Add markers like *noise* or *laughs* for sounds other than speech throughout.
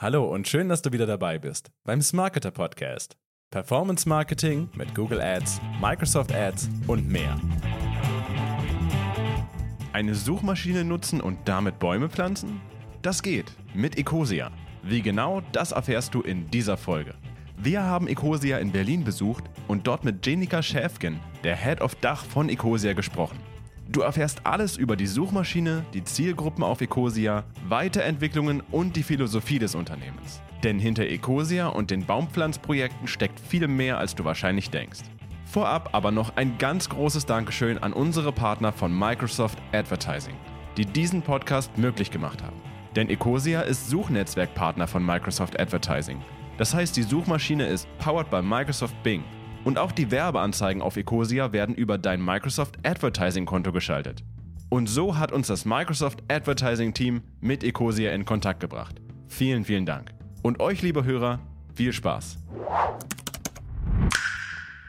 Hallo und schön, dass du wieder dabei bist beim Smarketer Podcast. Performance Marketing mit Google Ads, Microsoft Ads und mehr. Eine Suchmaschine nutzen und damit Bäume pflanzen? Das geht mit Ecosia. Wie genau, das erfährst du in dieser Folge. Wir haben Ecosia in Berlin besucht und dort mit Jenika Schäfgen, der Head of Dach von Ecosia, gesprochen. Du erfährst alles über die Suchmaschine, die Zielgruppen auf Ecosia, Weiterentwicklungen und die Philosophie des Unternehmens. Denn hinter Ecosia und den Baumpflanzprojekten steckt viel mehr, als du wahrscheinlich denkst. Vorab aber noch ein ganz großes Dankeschön an unsere Partner von Microsoft Advertising, die diesen Podcast möglich gemacht haben. Denn Ecosia ist Suchnetzwerkpartner von Microsoft Advertising. Das heißt, die Suchmaschine ist powered by Microsoft Bing und auch die Werbeanzeigen auf Ecosia werden über dein Microsoft Advertising Konto geschaltet. Und so hat uns das Microsoft Advertising Team mit Ecosia in Kontakt gebracht. Vielen, vielen Dank. Und euch, liebe Hörer, viel Spaß.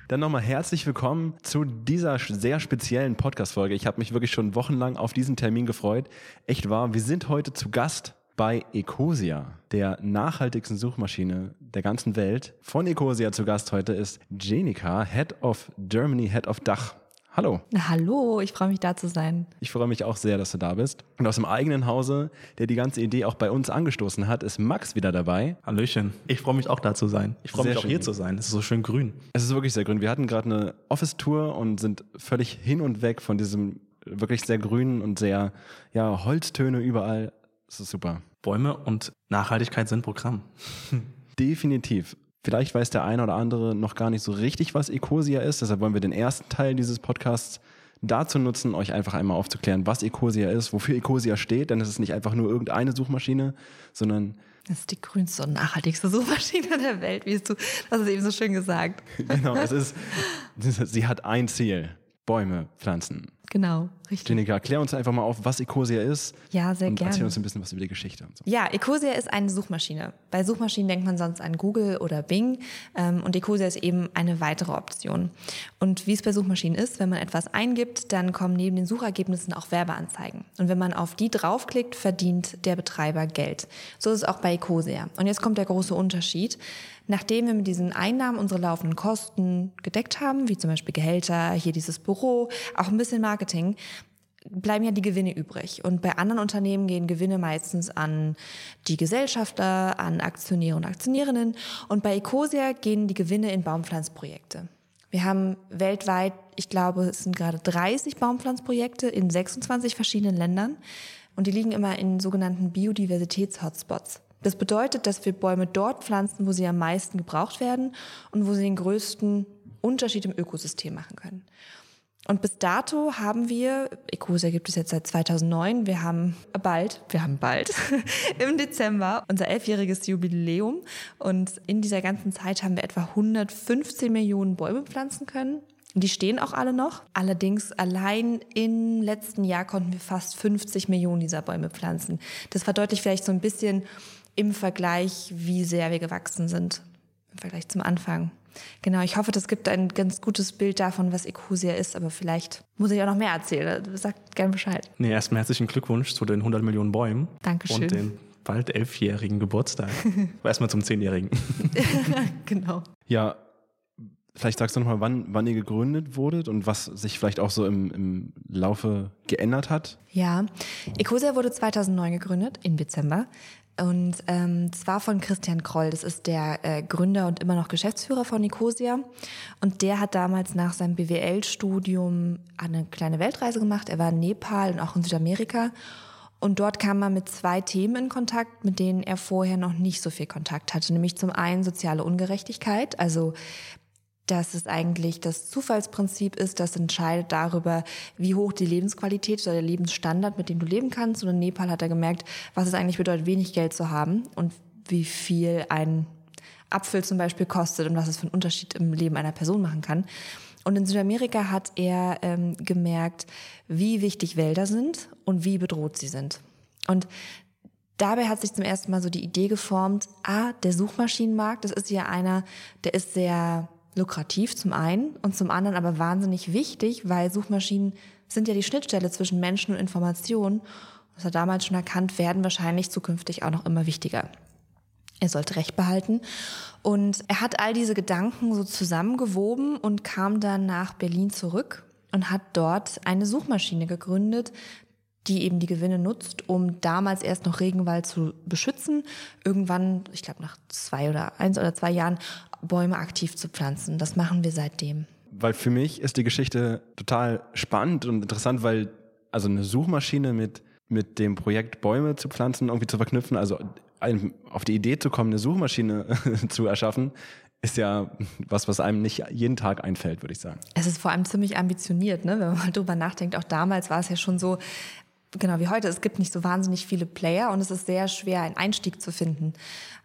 Dann nochmal herzlich willkommen zu dieser sehr speziellen Podcast-Folge. Ich habe mich wirklich schon wochenlang auf diesen Termin gefreut. Echt wahr, wir sind heute zu Gast bei Ecosia, der nachhaltigsten Suchmaschine der ganzen Welt. Von Ecosia zu Gast heute ist Jenica, Head of Germany, Head of Dach. Hallo. Hallo, ich freue mich da zu sein. Ich freue mich auch sehr, dass du da bist. Und aus dem eigenen Hause, der die ganze Idee auch bei uns angestoßen hat, ist Max wieder dabei. Hallöchen. Ich freue mich auch da zu sein. Ich freue mich auch hier zu sein. Es ist so schön grün. Es ist wirklich sehr grün. Wir hatten gerade eine Office-Tour und sind völlig hin und weg von diesem wirklich sehr grünen und sehr, ja, Holztöne überall. Es ist super. Bäume und Nachhaltigkeit sind Programm. *laughs* Definitiv. Vielleicht weiß der eine oder andere noch gar nicht so richtig, was Ecosia ist. Deshalb wollen wir den ersten Teil dieses Podcasts dazu nutzen, euch einfach einmal aufzuklären, was Ecosia ist, wofür Ecosia steht. Denn es ist nicht einfach nur irgendeine Suchmaschine, sondern das ist die grünste und nachhaltigste Suchmaschine der Welt, wie du, das ist eben so schön gesagt. *laughs* Genau, es *laughs* ist, sie hat ein Ziel. Bäume pflanzen. Genau, richtig. Jenica, klär uns einfach mal auf, was Ecosia ist. Ja, sehr und gerne. Erzähl uns ein bisschen was über die Geschichte und so. Ja, Ecosia ist eine Suchmaschine. Bei Suchmaschinen denkt man sonst an Google oder Bing. Ähm, und Ecosia ist eben eine weitere Option. Und wie es bei Suchmaschinen ist, wenn man etwas eingibt, dann kommen neben den Suchergebnissen auch Werbeanzeigen. Und wenn man auf die draufklickt, verdient der Betreiber Geld. So ist es auch bei Ecosia. Und jetzt kommt der große Unterschied. Nachdem wir mit diesen Einnahmen unsere laufenden Kosten gedeckt haben, wie zum Beispiel Gehälter, hier dieses Büro, auch ein bisschen Marketing, bleiben ja die Gewinne übrig. Und bei anderen Unternehmen gehen Gewinne meistens an die Gesellschafter, an Aktionäre und Aktionärinnen. Und bei Ecosia gehen die Gewinne in Baumpflanzprojekte. Wir haben weltweit, ich glaube, es sind gerade 30 Baumpflanzprojekte in 26 verschiedenen Ländern. Und die liegen immer in sogenannten Biodiversitäts-Hotspots. Das bedeutet, dass wir Bäume dort pflanzen, wo sie am meisten gebraucht werden und wo sie den größten Unterschied im Ökosystem machen können. Und bis dato haben wir, Ecosia gibt es jetzt seit 2009, wir haben bald, wir haben bald *laughs* im Dezember unser elfjähriges Jubiläum und in dieser ganzen Zeit haben wir etwa 115 Millionen Bäume pflanzen können. Die stehen auch alle noch. Allerdings allein im letzten Jahr konnten wir fast 50 Millionen dieser Bäume pflanzen. Das verdeutlicht vielleicht so ein bisschen, im Vergleich, wie sehr wir gewachsen sind. Im Vergleich zum Anfang. Genau, ich hoffe, das gibt ein ganz gutes Bild davon, was Ecosia ist, aber vielleicht muss ich auch noch mehr erzählen. Sagt gerne Bescheid. Nee, erstmal herzlichen Glückwunsch zu den 100 Millionen Bäumen. Dankeschön. Und den bald elfjährigen Geburtstag. *laughs* erstmal zum zehnjährigen. *laughs* genau. Ja, Vielleicht sagst du nochmal, wann, wann ihr gegründet wurdet und was sich vielleicht auch so im, im Laufe geändert hat? Ja, Ecosia wurde 2009 gegründet, im Dezember. Und ähm, zwar von Christian Kroll, das ist der äh, Gründer und immer noch Geschäftsführer von Nicosia. Und der hat damals nach seinem BWL-Studium eine kleine Weltreise gemacht. Er war in Nepal und auch in Südamerika. Und dort kam er mit zwei Themen in Kontakt, mit denen er vorher noch nicht so viel Kontakt hatte. Nämlich zum einen soziale Ungerechtigkeit, also dass es eigentlich das Zufallsprinzip ist, das entscheidet darüber, wie hoch die Lebensqualität oder der Lebensstandard, mit dem du leben kannst. Und in Nepal hat er gemerkt, was es eigentlich bedeutet, wenig Geld zu haben und wie viel ein Apfel zum Beispiel kostet und was es für einen Unterschied im Leben einer Person machen kann. Und in Südamerika hat er ähm, gemerkt, wie wichtig Wälder sind und wie bedroht sie sind. Und dabei hat sich zum ersten Mal so die Idee geformt, ah, der Suchmaschinenmarkt, das ist ja einer, der ist sehr lukrativ zum einen und zum anderen aber wahnsinnig wichtig, weil Suchmaschinen sind ja die Schnittstelle zwischen Menschen und Informationen. Das hat damals schon erkannt, werden wahrscheinlich zukünftig auch noch immer wichtiger. Er sollte Recht behalten. Und er hat all diese Gedanken so zusammengewoben und kam dann nach Berlin zurück und hat dort eine Suchmaschine gegründet, die eben die Gewinne nutzt, um damals erst noch Regenwald zu beschützen, irgendwann, ich glaube nach zwei oder eins oder zwei Jahren, Bäume aktiv zu pflanzen. Das machen wir seitdem. Weil für mich ist die Geschichte total spannend und interessant, weil also eine Suchmaschine mit, mit dem Projekt Bäume zu pflanzen irgendwie zu verknüpfen, also auf die Idee zu kommen, eine Suchmaschine *laughs* zu erschaffen, ist ja was, was einem nicht jeden Tag einfällt, würde ich sagen. Es ist vor allem ziemlich ambitioniert, ne? wenn man mal *laughs* drüber nachdenkt. Auch damals war es ja schon so, genau wie heute, es gibt nicht so wahnsinnig viele Player und es ist sehr schwer, einen Einstieg zu finden.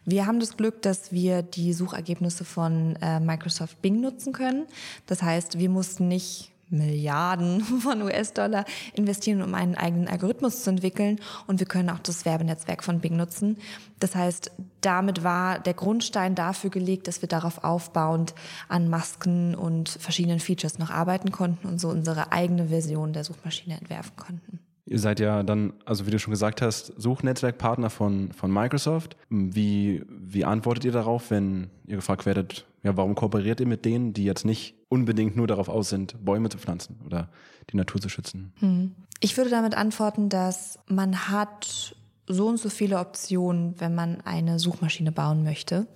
Wir haben das Glück, dass wir die Suchergebnisse von äh, Microsoft Bing nutzen können. Das heißt, wir mussten nicht Milliarden *laughs* von US-Dollar investieren, um einen eigenen Algorithmus zu entwickeln. Und wir können auch das Werbenetzwerk von Bing nutzen. Das heißt, damit war der Grundstein dafür gelegt, dass wir darauf aufbauend an Masken und verschiedenen Features noch arbeiten konnten und so unsere eigene Version der Suchmaschine entwerfen konnten. Ihr seid ja dann, also wie du schon gesagt hast, Suchnetzwerkpartner von, von Microsoft. Wie, wie antwortet ihr darauf, wenn ihr gefragt werdet, ja, warum kooperiert ihr mit denen, die jetzt nicht unbedingt nur darauf aus sind, Bäume zu pflanzen oder die Natur zu schützen? Hm. Ich würde damit antworten, dass man hat so und so viele Optionen, wenn man eine Suchmaschine bauen möchte.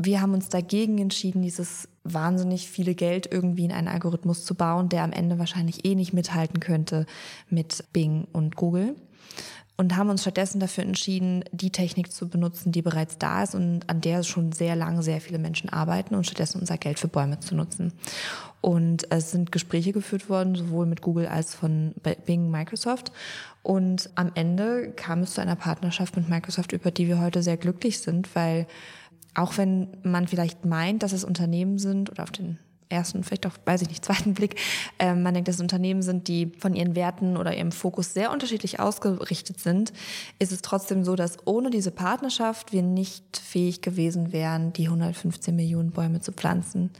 Wir haben uns dagegen entschieden, dieses wahnsinnig viele Geld irgendwie in einen Algorithmus zu bauen, der am Ende wahrscheinlich eh nicht mithalten könnte mit Bing und Google. Und haben uns stattdessen dafür entschieden, die Technik zu benutzen, die bereits da ist und an der schon sehr lange sehr viele Menschen arbeiten und stattdessen unser Geld für Bäume zu nutzen. Und es sind Gespräche geführt worden, sowohl mit Google als von Bing Microsoft. Und am Ende kam es zu einer Partnerschaft mit Microsoft, über die wir heute sehr glücklich sind, weil auch wenn man vielleicht meint, dass es Unternehmen sind oder auf den ersten, vielleicht auch, weiß ich nicht, *laughs* zweiten Blick, äh, man denkt, dass es Unternehmen sind, die von ihren Werten oder ihrem Fokus sehr unterschiedlich ausgerichtet sind, ist es trotzdem so, dass ohne diese Partnerschaft wir nicht fähig gewesen wären, die 115 Millionen Bäume zu pflanzen.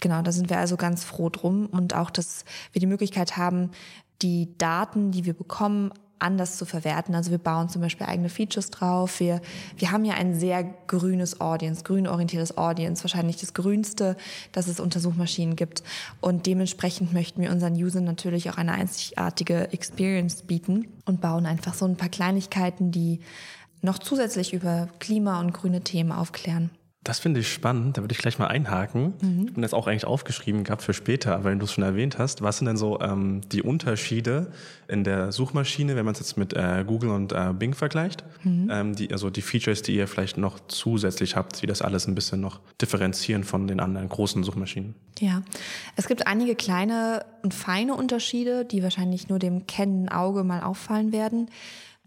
Genau, da sind wir also ganz froh drum und auch, dass wir die Möglichkeit haben, die Daten, die wir bekommen, anders zu verwerten. Also wir bauen zum Beispiel eigene Features drauf. Wir, wir haben ja ein sehr grünes Audience, grünorientiertes Audience, wahrscheinlich das grünste, das es unter Suchmaschinen gibt. Und dementsprechend möchten wir unseren Usern natürlich auch eine einzigartige Experience bieten und bauen einfach so ein paar Kleinigkeiten, die noch zusätzlich über Klima und grüne Themen aufklären. Das finde ich spannend, da würde ich gleich mal einhaken. Mhm. Ich habe das auch eigentlich aufgeschrieben gehabt für später, weil du es schon erwähnt hast. Was sind denn so ähm, die Unterschiede in der Suchmaschine, wenn man es jetzt mit äh, Google und äh, Bing vergleicht? Mhm. Ähm, die, also die Features, die ihr vielleicht noch zusätzlich habt, wie das alles ein bisschen noch differenzieren von den anderen großen Suchmaschinen. Ja, es gibt einige kleine und feine Unterschiede, die wahrscheinlich nur dem kennenden Auge mal auffallen werden.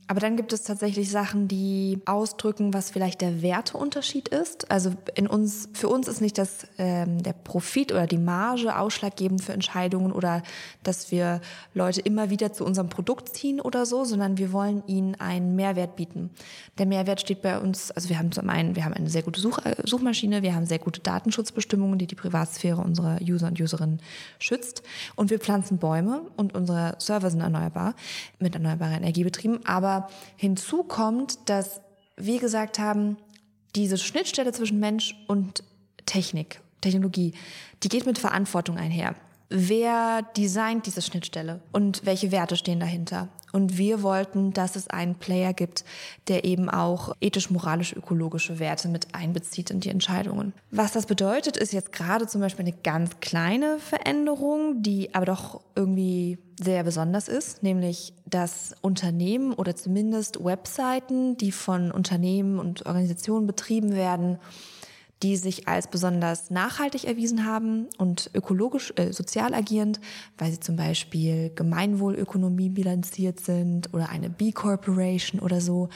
Aber dann gibt es tatsächlich Sachen, die ausdrücken, was vielleicht der Werteunterschied ist. Also in uns, für uns ist nicht das, ähm, der Profit oder die Marge ausschlaggebend für Entscheidungen oder dass wir Leute immer wieder zu unserem Produkt ziehen oder so, sondern wir wollen ihnen einen Mehrwert bieten. Der Mehrwert steht bei uns, also wir haben zum einen, wir haben eine sehr gute Such, äh, Suchmaschine, wir haben sehr gute Datenschutzbestimmungen, die die Privatsphäre unserer User und Userinnen schützt und wir pflanzen Bäume und unsere Server sind erneuerbar, mit erneuerbarer Energie betrieben, aber hinzu kommt, dass wir gesagt haben, diese Schnittstelle zwischen Mensch und Technik, Technologie, die geht mit Verantwortung einher. Wer designt diese Schnittstelle und welche Werte stehen dahinter? Und wir wollten, dass es einen Player gibt, der eben auch ethisch-moralisch-ökologische Werte mit einbezieht in die Entscheidungen. Was das bedeutet, ist jetzt gerade zum Beispiel eine ganz kleine Veränderung, die aber doch irgendwie sehr besonders ist, nämlich dass Unternehmen oder zumindest Webseiten, die von Unternehmen und Organisationen betrieben werden, die sich als besonders nachhaltig erwiesen haben und ökologisch, äh, sozial agierend, weil sie zum Beispiel Gemeinwohlökonomie bilanziert sind oder eine B Corporation oder so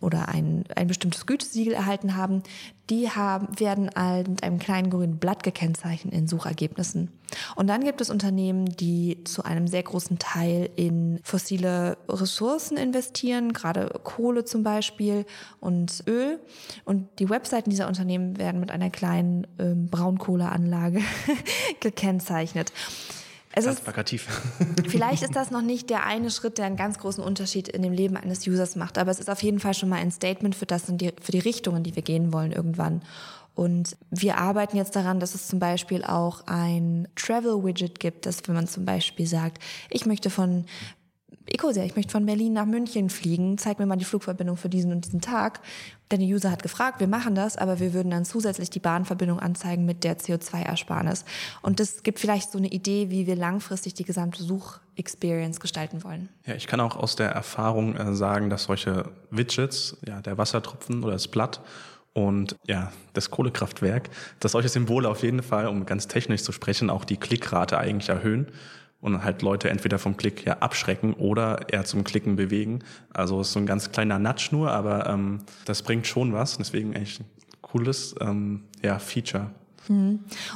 oder ein, ein bestimmtes Gütesiegel erhalten haben, die haben, werden mit einem kleinen grünen Blatt gekennzeichnet in Suchergebnissen. Und dann gibt es Unternehmen, die zu einem sehr großen Teil in fossile Ressourcen investieren, gerade Kohle zum Beispiel und Öl. Und die Webseiten dieser Unternehmen werden mit einer kleinen ähm, Braunkohleanlage *laughs* gekennzeichnet. Es Ganz ist, plakativ. *laughs* vielleicht ist das noch nicht der eine Schritt, der einen ganz großen Unterschied in dem Leben eines Users macht, aber es ist auf jeden Fall schon mal ein Statement für das und die, für die Richtung, in die wir gehen wollen irgendwann. Und wir arbeiten jetzt daran, dass es zum Beispiel auch ein Travel-Widget gibt, dass wenn man zum Beispiel sagt, ich möchte von Ecosia, ich möchte von Berlin nach München fliegen, zeig mir mal die Flugverbindung für diesen und diesen Tag. Denn der User hat gefragt, wir machen das, aber wir würden dann zusätzlich die Bahnverbindung anzeigen mit der CO2-Ersparnis. Und das gibt vielleicht so eine Idee, wie wir langfristig die gesamte Such-Experience gestalten wollen. Ja, ich kann auch aus der Erfahrung äh, sagen, dass solche Widgets, ja, der Wassertropfen oder das Blatt und ja, das Kohlekraftwerk, dass solche Symbole auf jeden Fall, um ganz technisch zu sprechen, auch die Klickrate eigentlich erhöhen und halt Leute entweder vom Klick ja abschrecken oder eher zum Klicken bewegen. Also ist so ein ganz kleiner Nudge nur, aber ähm, das bringt schon was. Deswegen eigentlich ein cooles ähm, ja, Feature.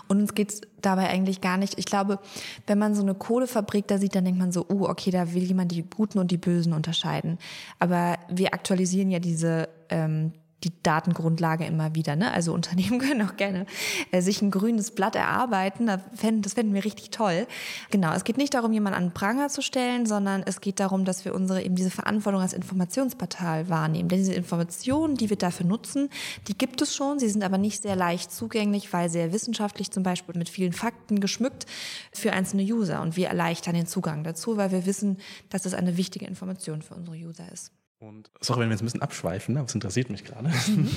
Und uns geht's dabei eigentlich gar nicht. Ich glaube, wenn man so eine Kohlefabrik da sieht, dann denkt man so, uh, okay, da will jemand die Guten und die Bösen unterscheiden. Aber wir aktualisieren ja diese ähm, die Datengrundlage immer wieder. Ne? Also Unternehmen *laughs* können auch gerne äh, sich ein grünes Blatt erarbeiten. Das fänden, das fänden wir richtig toll. Genau, es geht nicht darum, jemanden an den Pranger zu stellen, sondern es geht darum, dass wir unsere eben diese Verantwortung als Informationsportal wahrnehmen. Denn diese Informationen, die wir dafür nutzen, die gibt es schon. Sie sind aber nicht sehr leicht zugänglich, weil sehr wissenschaftlich zum Beispiel mit vielen Fakten geschmückt für einzelne User. Und wir erleichtern den Zugang dazu, weil wir wissen, dass es eine wichtige Information für unsere User ist. Und sorry, wenn wir jetzt ein bisschen abschweifen, ne? das interessiert mich gerade.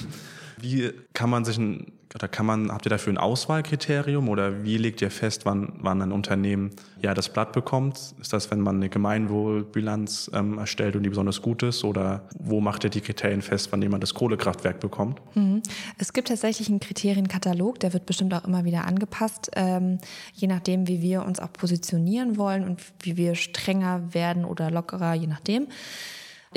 *laughs* Wie kann man sich ein, oder kann man, habt ihr dafür ein Auswahlkriterium oder wie legt ihr fest, wann, wann ein Unternehmen ja das Blatt bekommt? Ist das, wenn man eine Gemeinwohlbilanz ähm, erstellt und die besonders gut ist? Oder wo macht ihr die Kriterien fest, wann jemand das Kohlekraftwerk bekommt? Es gibt tatsächlich einen Kriterienkatalog, der wird bestimmt auch immer wieder angepasst, ähm, je nachdem, wie wir uns auch positionieren wollen und wie wir strenger werden oder lockerer, je nachdem.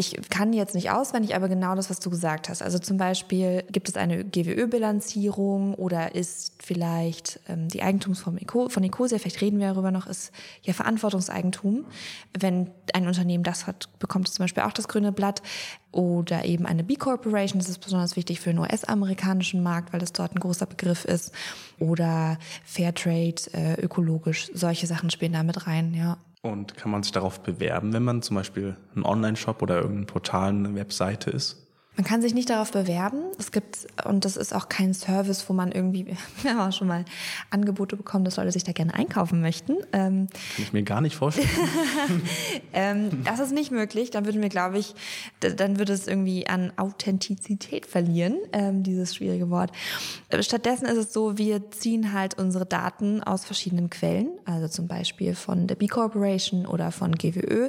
Ich kann jetzt nicht auswendig, aber genau das, was du gesagt hast. Also zum Beispiel gibt es eine GWÖ-Bilanzierung oder ist vielleicht ähm, die Eigentumsform von Ecosia, vielleicht reden wir darüber noch, ist ja Verantwortungseigentum. Wenn ein Unternehmen das hat, bekommt es zum Beispiel auch das grüne Blatt oder eben eine B-Corporation. Das ist besonders wichtig für den US-amerikanischen Markt, weil das dort ein großer Begriff ist. Oder Fairtrade, äh, ökologisch. Solche Sachen spielen da mit rein, ja. Und kann man sich darauf bewerben, wenn man zum Beispiel ein Online-Shop oder irgendein Portal, eine Webseite ist? Man kann sich nicht darauf bewerben. Es gibt, und das ist auch kein Service, wo man irgendwie, *laughs* wir haben auch schon mal Angebote bekommen, dass Leute sich da gerne einkaufen möchten. Ähm, Kann ich mir gar nicht vorstellen. *laughs* ähm, das ist nicht möglich. Dann würden wir, glaube ich, dann würde es irgendwie an Authentizität verlieren, ähm, dieses schwierige Wort. Äh, Stattdessen ist es so, wir ziehen halt unsere Daten aus verschiedenen Quellen, also zum Beispiel von der B Corporation oder von GWÖ.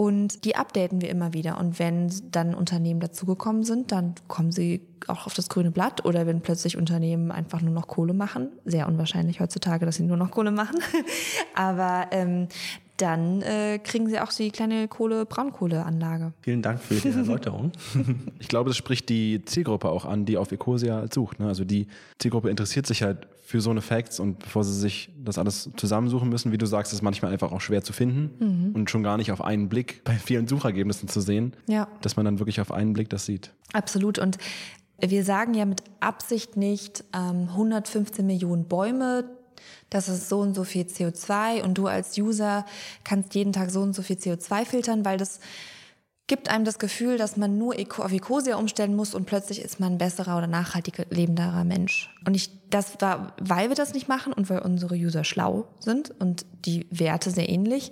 Und die updaten wir immer wieder. Und wenn dann Unternehmen dazugekommen sind, dann kommen sie auch auf das grüne Blatt. Oder wenn plötzlich Unternehmen einfach nur noch Kohle machen. Sehr unwahrscheinlich heutzutage, dass sie nur noch Kohle machen. *laughs* Aber ähm, dann äh, kriegen sie auch die kleine Kohle-Braunkohleanlage. Vielen Dank für die *laughs* Erläuterung. Ich glaube, das spricht die Zielgruppe auch an, die auf Ecosia sucht. Ne? Also die Zielgruppe interessiert sich halt für so eine Facts und bevor sie sich das alles zusammensuchen müssen, wie du sagst, ist manchmal einfach auch schwer zu finden und schon gar nicht auf einen Blick bei vielen Suchergebnissen zu sehen, Ja. dass man dann wirklich auf einen Blick das sieht. Absolut. Und wir sagen ja mit Absicht nicht ähm, 115 Millionen Bäume, das ist so und so viel CO2 und du als User kannst jeden Tag so und so viel CO2 filtern, weil das gibt einem das Gefühl, dass man nur auf Ecosia umstellen muss und plötzlich ist man ein besserer oder nachhaltiger lebenderer Mensch. Und ich, das war, weil wir das nicht machen und weil unsere User schlau sind und die Werte sehr ähnlich,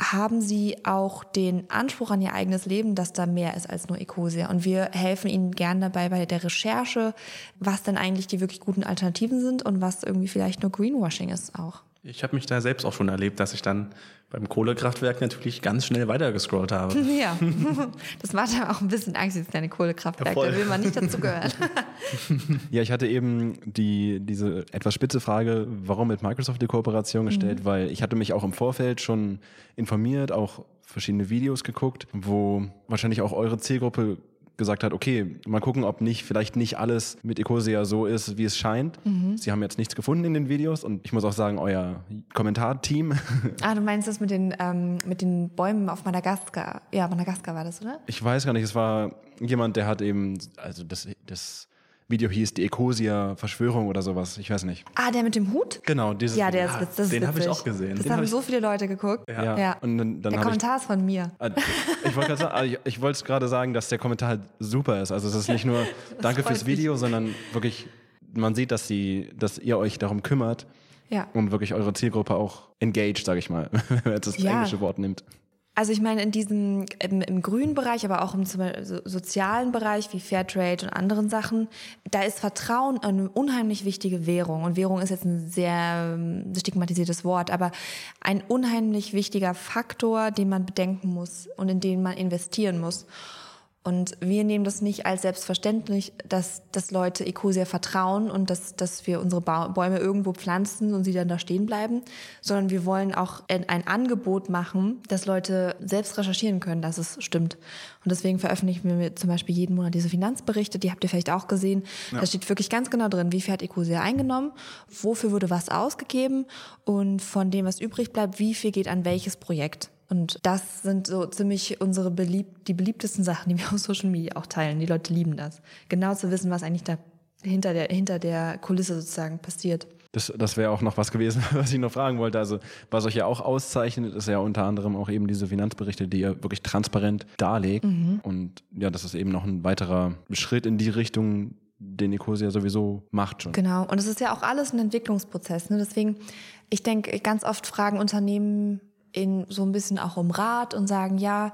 haben sie auch den Anspruch an ihr eigenes Leben, dass da mehr ist als nur Ecosia. Und wir helfen ihnen gern dabei bei der Recherche, was denn eigentlich die wirklich guten Alternativen sind und was irgendwie vielleicht nur Greenwashing ist auch. Ich habe mich da selbst auch schon erlebt, dass ich dann beim Kohlekraftwerk natürlich ganz schnell weitergescrollt habe. *laughs* Ja, *laughs* das macht ja auch ein bisschen Angst, dieses kleine Kohlekraftwerk. Ja, da will man nicht dazu gehören. *laughs* Ja, ich hatte eben die, diese etwas spitze Frage, warum mit Microsoft die Kooperation gestellt, weil ich hatte mich auch im Vorfeld schon informiert, auch verschiedene Videos geguckt, wo wahrscheinlich auch eure Zielgruppe gesagt hat, okay, mal gucken, ob nicht, vielleicht nicht alles mit Ecosia so ist, wie es scheint. Sie haben jetzt nichts gefunden in den Videos und ich muss auch sagen, euer Kommentarteam, *laughs* Ah, du meinst das mit den, ähm, mit den Bäumen auf Madagaskar. Ja, Madagaskar war das, oder? ich weiß gar nicht, es war jemand, der hat eben, also das, das Video hieß, die Ecosia-Verschwörung oder sowas. Ich weiß nicht. Ah, der mit dem Hut? Genau, dieses Ja, der Video. ist. Das ist den hab ich auch gesehen. Das Den haben hab so viele Leute geguckt. Ja. Ja. Und dann, dann der habe ich Kommentar ist von mir. Ah, Ich wollte gerade sagen, sagen, dass der Kommentar halt super ist. Also es ist nicht nur *laughs* Danke fürs Video, sondern wirklich, man sieht, dass, die, dass ihr euch darum kümmert Ja. und wirklich eure Zielgruppe auch engaged, sage ich mal, *laughs* wenn man jetzt das Ja. englische Wort nimmt. Also ich meine, in diesem im, im grünen Bereich, aber auch im sozialen Bereich wie Fairtrade und anderen Sachen, da ist Vertrauen eine unheimlich wichtige Währung. Und Währung ist jetzt ein sehr ähm, stigmatisiertes Wort, aber ein unheimlich wichtiger Faktor, den man bedenken muss und in den man investieren muss. Und wir nehmen das nicht als selbstverständlich, dass, dass Leute Ecosia vertrauen und dass, dass wir unsere Bäume irgendwo pflanzen und sie dann da stehen bleiben, sondern wir wollen auch ein, ein Angebot machen, dass Leute selbst recherchieren können, dass es stimmt. Und deswegen veröffentlichen wir zum Beispiel jeden Monat diese Finanzberichte, die habt ihr vielleicht auch gesehen. Da steht wirklich ganz genau drin, wie viel hat Ecosia eingenommen, wofür wurde was ausgegeben und von dem, was übrig bleibt, wie viel geht an welches Projekt. Und das sind so ziemlich unsere belieb die beliebtesten Sachen, die wir auf Social Media auch teilen. Die Leute lieben das. Genau zu wissen, was eigentlich da hinter der, hinter der Kulisse sozusagen passiert. Das, das wäre auch noch was gewesen, *laughs* was ich noch fragen wollte. Also, was euch ja auch auszeichnet, ist ja unter anderem auch eben diese Finanzberichte, die ihr wirklich transparent darlegt. Und ja, das ist eben noch ein weiterer Schritt in die Richtung, den Ecosia sowieso macht schon. Genau. Und es ist ja auch alles ein Entwicklungsprozess. Ne? Deswegen, ich denke, ganz oft fragen Unternehmen in so ein bisschen auch um Rat und sagen, ja,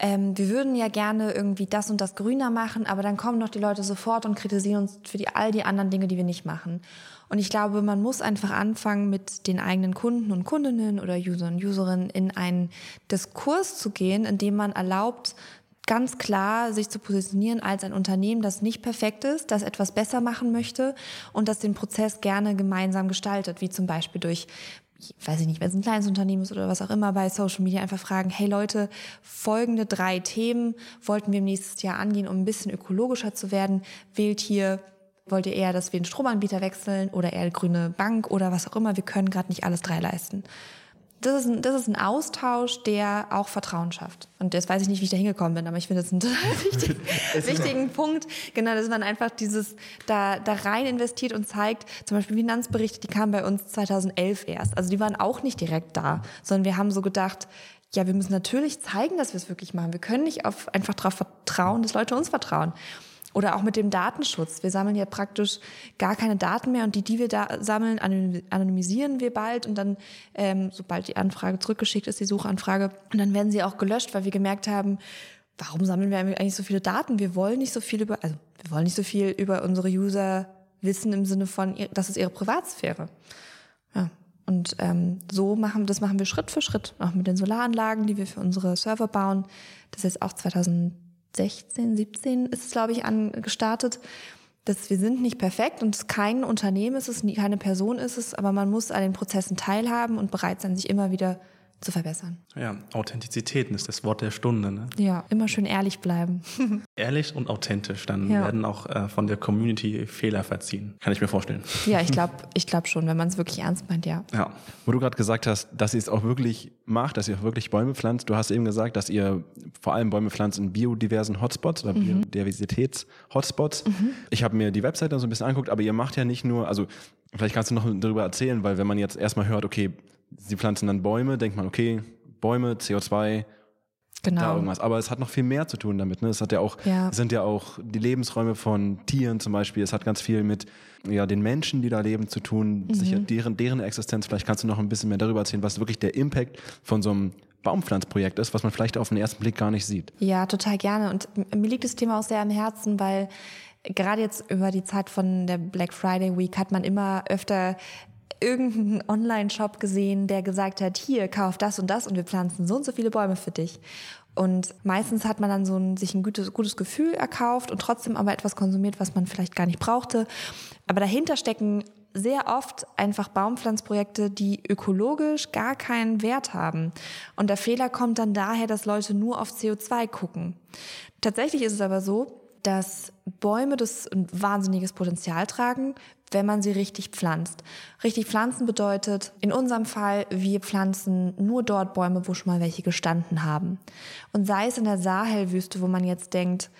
ähm, wir würden ja gerne irgendwie das und das grüner machen, aber dann kommen doch die Leute sofort und kritisieren uns für die, all die anderen Dinge, die wir nicht machen. Und ich glaube, man muss einfach anfangen, mit den eigenen Kunden und Kundinnen oder User und Userinnen in einen Diskurs zu gehen, in dem man erlaubt, ganz klar sich zu positionieren als ein Unternehmen, das nicht perfekt ist, das etwas besser machen möchte und das den Prozess gerne gemeinsam gestaltet, wie zum Beispiel durch ich weiß ich nicht, wenn es ein kleines Unternehmen ist oder was auch immer, bei Social Media einfach fragen, hey Leute, folgende drei Themen wollten wir im nächsten Jahr angehen, um ein bisschen ökologischer zu werden. Wählt hier, wollt ihr eher, dass wir den Stromanbieter wechseln oder eher grüne Bank oder was auch immer. Wir können gerade nicht alles drei leisten. Das ist, ein, das ist ein Austausch, der auch Vertrauen schafft. Und jetzt weiß ich nicht, wie ich da hingekommen bin, aber ich finde das einen *laughs* total wichtig, *laughs* wichtigen Punkt. Genau, dass man einfach dieses da, da rein investiert und zeigt, zum Beispiel Finanzberichte, die kamen bei uns 2011 erst. Also die waren auch nicht direkt da, sondern wir haben so gedacht, ja, wir müssen natürlich zeigen, dass wir es wirklich machen. Wir können nicht auf, einfach darauf vertrauen, dass Leute uns vertrauen. Oder auch mit dem Datenschutz. Wir sammeln ja praktisch gar keine Daten mehr und die, die wir da sammeln, anonym- anonymisieren wir bald und dann, ähm, sobald die Anfrage zurückgeschickt ist, die Suchanfrage, und dann werden sie auch gelöscht, weil wir gemerkt haben, warum sammeln wir eigentlich so viele Daten? Wir wollen nicht so viel über, also wir wollen nicht so viel über unsere User wissen im Sinne von, das ist ihre Privatsphäre. Ja. Und ähm, so machen, das machen wir Schritt für Schritt, auch mit den Solaranlagen, die wir für unsere Server bauen. Das ist auch 2016, 17 ist es, glaube ich, angestartet. Das, wir sind nicht perfekt und kein Unternehmen ist es, keine Person ist es, aber man muss an den Prozessen teilhaben und bereit sein, sich immer wieder zu verbessern. Ja, Authentizität ist das Wort der Stunde. Ne? Ja, immer schön ehrlich bleiben. *laughs* Ehrlich und authentisch, dann Ja. werden auch äh, von der Community Fehler verziehen. Kann ich mir vorstellen. ja, ich glaube *laughs* ich glaub schon, wenn man es wirklich ernst meint, ja. Ja. Wo du gerade gesagt hast, dass ihr es auch wirklich macht, dass ihr auch wirklich Bäume pflanzt. Du hast eben gesagt, dass ihr vor allem Bäume pflanzt in biodiversen Hotspots oder Biodiversitäts-Hotspots. Ich habe mir die Webseite dann so ein bisschen angeguckt, aber ihr macht ja nicht nur, also vielleicht kannst du noch darüber erzählen, weil wenn man jetzt erstmal hört, okay, sie pflanzen dann Bäume, denkt man, okay, Bäume, CO2, da Genau. irgendwas. Aber es hat noch viel mehr zu tun damit. Ne? Es hat ja auch, Ja. sind ja auch die Lebensräume von Tieren zum Beispiel. Es hat ganz viel mit ja, den Menschen, die da leben, zu tun, sicher deren, deren Existenz. Vielleicht kannst du noch ein bisschen mehr darüber erzählen, was wirklich der Impact von so einem Baumpflanzprojekt ist, was man vielleicht auf den ersten Blick gar nicht sieht. Ja, total gerne. Und mir liegt das Thema auch sehr am Herzen, weil gerade jetzt über die Zeit von der Black Friday Week hat man immer öfter irgendeinen Online-Shop gesehen, der gesagt hat, hier, kauf das und das und wir pflanzen so und so viele Bäume für dich. Und meistens hat man dann so ein, sich ein gutes, gutes Gefühl erkauft und trotzdem aber etwas konsumiert, was man vielleicht gar nicht brauchte. Aber dahinter stecken sehr oft einfach Baumpflanzprojekte, die ökologisch gar keinen Wert haben. Und der Fehler kommt dann daher, dass Leute nur auf CO2 gucken. Tatsächlich ist es aber so, dass Bäume das ein wahnsinniges Potenzial tragen, wenn man sie richtig pflanzt. Richtig pflanzen bedeutet, in unserem Fall, wir pflanzen nur dort Bäume, wo schon mal welche gestanden haben. Und sei es in der Sahelwüste, wo man jetzt denkt,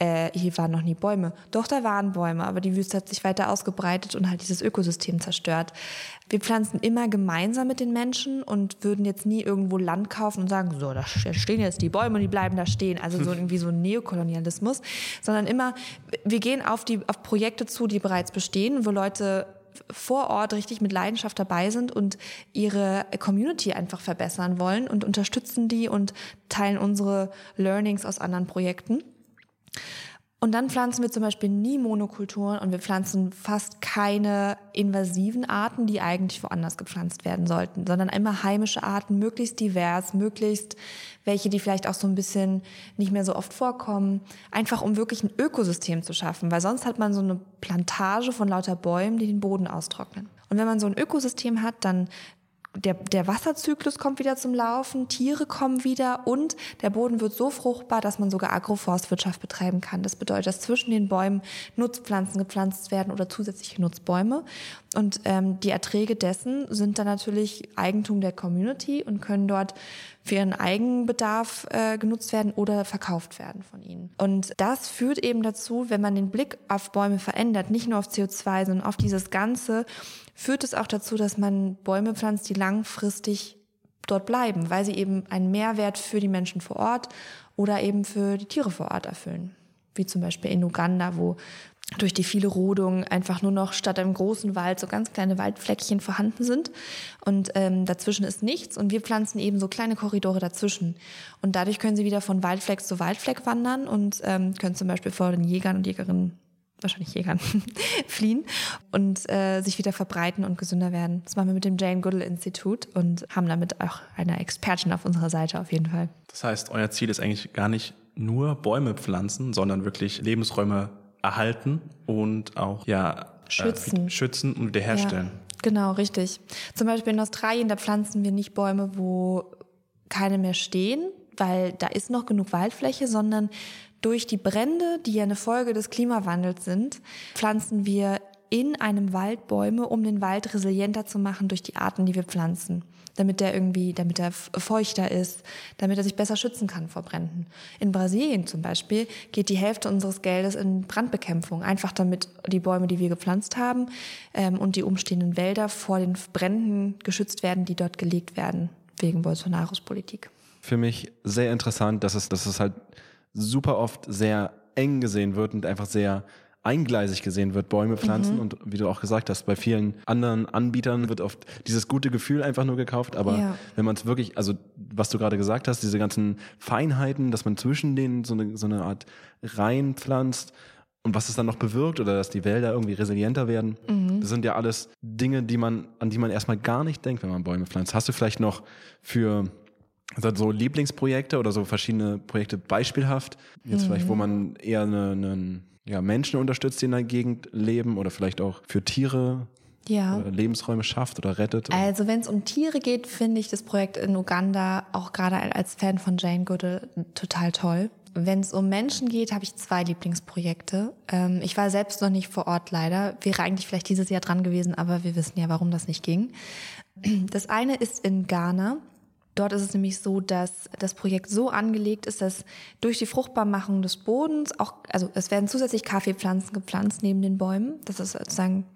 äh, hier waren noch nie Bäume. Doch, da waren Bäume, aber die Wüste hat sich weiter ausgebreitet und halt dieses Ökosystem zerstört. Wir pflanzen immer gemeinsam mit den Menschen und würden jetzt nie irgendwo Land kaufen und sagen, so, da stehen jetzt die Bäume und die bleiben da stehen. Also so *laughs* irgendwie so ein Neokolonialismus, sondern immer, wir gehen auf die, auf Projekte zu, die bereits bestehen, wo Leute vor Ort richtig mit Leidenschaft dabei sind und ihre Community einfach verbessern wollen und unterstützen die und teilen unsere Learnings aus anderen Projekten. Und dann pflanzen wir zum Beispiel nie Monokulturen und wir pflanzen fast keine invasiven Arten, die eigentlich woanders gepflanzt werden sollten, sondern immer heimische Arten, möglichst divers, möglichst welche, die vielleicht auch so ein bisschen nicht mehr so oft vorkommen, einfach um wirklich ein Ökosystem zu schaffen, weil sonst hat man so eine Plantage von lauter Bäumen, die den Boden austrocknen. Und wenn man so ein Ökosystem hat, dann der, der Wasserzyklus kommt wieder zum Laufen, Tiere kommen wieder und der Boden wird so fruchtbar, dass man sogar Agroforstwirtschaft betreiben kann. Das bedeutet, dass zwischen den Bäumen Nutzpflanzen gepflanzt werden oder zusätzliche Nutzbäume. Und ähm, die Erträge dessen sind dann natürlich Eigentum der Community und können dort für ihren Eigenbedarf äh, genutzt werden oder verkauft werden von ihnen. Und das führt eben dazu, wenn man den Blick auf Bäume verändert, nicht nur auf CO2, sondern auf dieses Ganze, führt es auch dazu, dass man Bäume pflanzt, die langfristig dort bleiben, weil sie eben einen Mehrwert für die Menschen vor Ort oder eben für die Tiere vor Ort erfüllen. Wie zum Beispiel in Uganda, wo durch die viele Rodung einfach nur noch statt einem großen Wald so ganz kleine Waldfleckchen vorhanden sind. Und ähm, dazwischen ist nichts. Und wir pflanzen eben so kleine Korridore dazwischen. Und dadurch können sie wieder von Waldfleck zu Waldfleck wandern und ähm, können zum Beispiel vor den Jägern und Jägerinnen wahrscheinlich Jägern, *laughs* fliehen und äh, sich wieder verbreiten und gesünder werden. Das machen wir mit dem Jane Goodall Institut und haben damit auch eine Expertin auf unserer Seite auf jeden Fall. Das heißt, euer Ziel ist eigentlich gar nicht nur Bäume pflanzen, sondern wirklich Lebensräume erhalten und auch ja schützen, äh, schützen und wiederherstellen. Ja, genau, richtig. Zum Beispiel in Australien, da pflanzen wir nicht Bäume, wo keine mehr stehen, weil da ist noch genug Waldfläche, sondern durch die Brände, die ja eine Folge des Klimawandels sind, pflanzen wir in einem Wald Bäume, um den Wald resilienter zu machen durch die Arten, die wir pflanzen. Damit der irgendwie, damit er feuchter ist, damit er sich besser schützen kann vor Bränden. In Brasilien zum Beispiel geht die Hälfte unseres Geldes in Brandbekämpfung. Einfach damit die Bäume, die wir gepflanzt haben, ähm, und die umstehenden Wälder vor den Bränden geschützt werden, die dort gelegt werden, wegen Bolsonaros Politik. Für mich sehr interessant, dass es, dass es halt super oft sehr eng gesehen wird und einfach sehr eingleisig gesehen wird, Bäume pflanzen. Mhm. Und wie du auch gesagt hast, bei vielen anderen Anbietern wird oft dieses gute Gefühl einfach nur gekauft. Aber ja. wenn man es wirklich, also was du gerade gesagt hast, diese ganzen Feinheiten, dass man zwischen denen so eine, so eine Art reinpflanzt und was es dann noch bewirkt oder dass die Wälder irgendwie resilienter werden, mhm. das sind ja alles Dinge, die man, an die man erstmal gar nicht denkt, wenn man Bäume pflanzt. Hast du vielleicht noch für also so Lieblingsprojekte oder so verschiedene Projekte beispielhaft, jetzt mhm. vielleicht, wo man eher einen ja, Menschen unterstützt, die in der Gegend leben oder vielleicht auch für Tiere ja. Lebensräume schafft oder rettet? Also wenn es um Tiere geht, finde ich das Projekt in Uganda auch gerade als Fan von Jane Goodall total toll. Wenn es um Menschen geht, habe ich zwei Lieblingsprojekte. Ähm, ich war selbst noch nicht vor Ort leider. Wäre eigentlich vielleicht dieses Jahr dran gewesen, aber wir wissen ja, warum das nicht ging. Das eine ist in Ghana. Dort ist es nämlich so, dass das Projekt so angelegt ist, dass durch die Fruchtbarmachung des Bodens auch, also es werden zusätzlich Kaffeepflanzen gepflanzt neben den Bäumen. Das ist sozusagen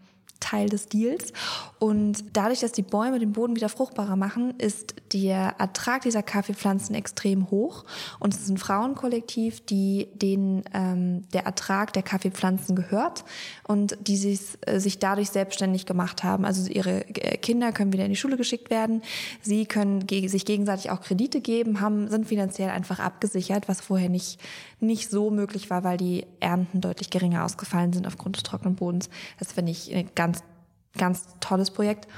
Teil des Deals. Und dadurch, dass die Bäume den Boden wieder fruchtbarer machen, ist der Ertrag dieser Kaffeepflanzen extrem hoch. Und es ist ein Frauenkollektiv, die denen ähm, der Ertrag der Kaffeepflanzen gehört und die sich, äh, sich dadurch selbstständig gemacht haben. Also ihre äh, Kinder können wieder in die Schule geschickt werden. Sie können ge sich gegenseitig auch Kredite geben, haben, sind finanziell einfach abgesichert, was vorher nicht, nicht so möglich war, weil die Ernten deutlich geringer ausgefallen sind aufgrund des trockenen Bodens. Das finde ich eine ganz, ganz tolles Projekt.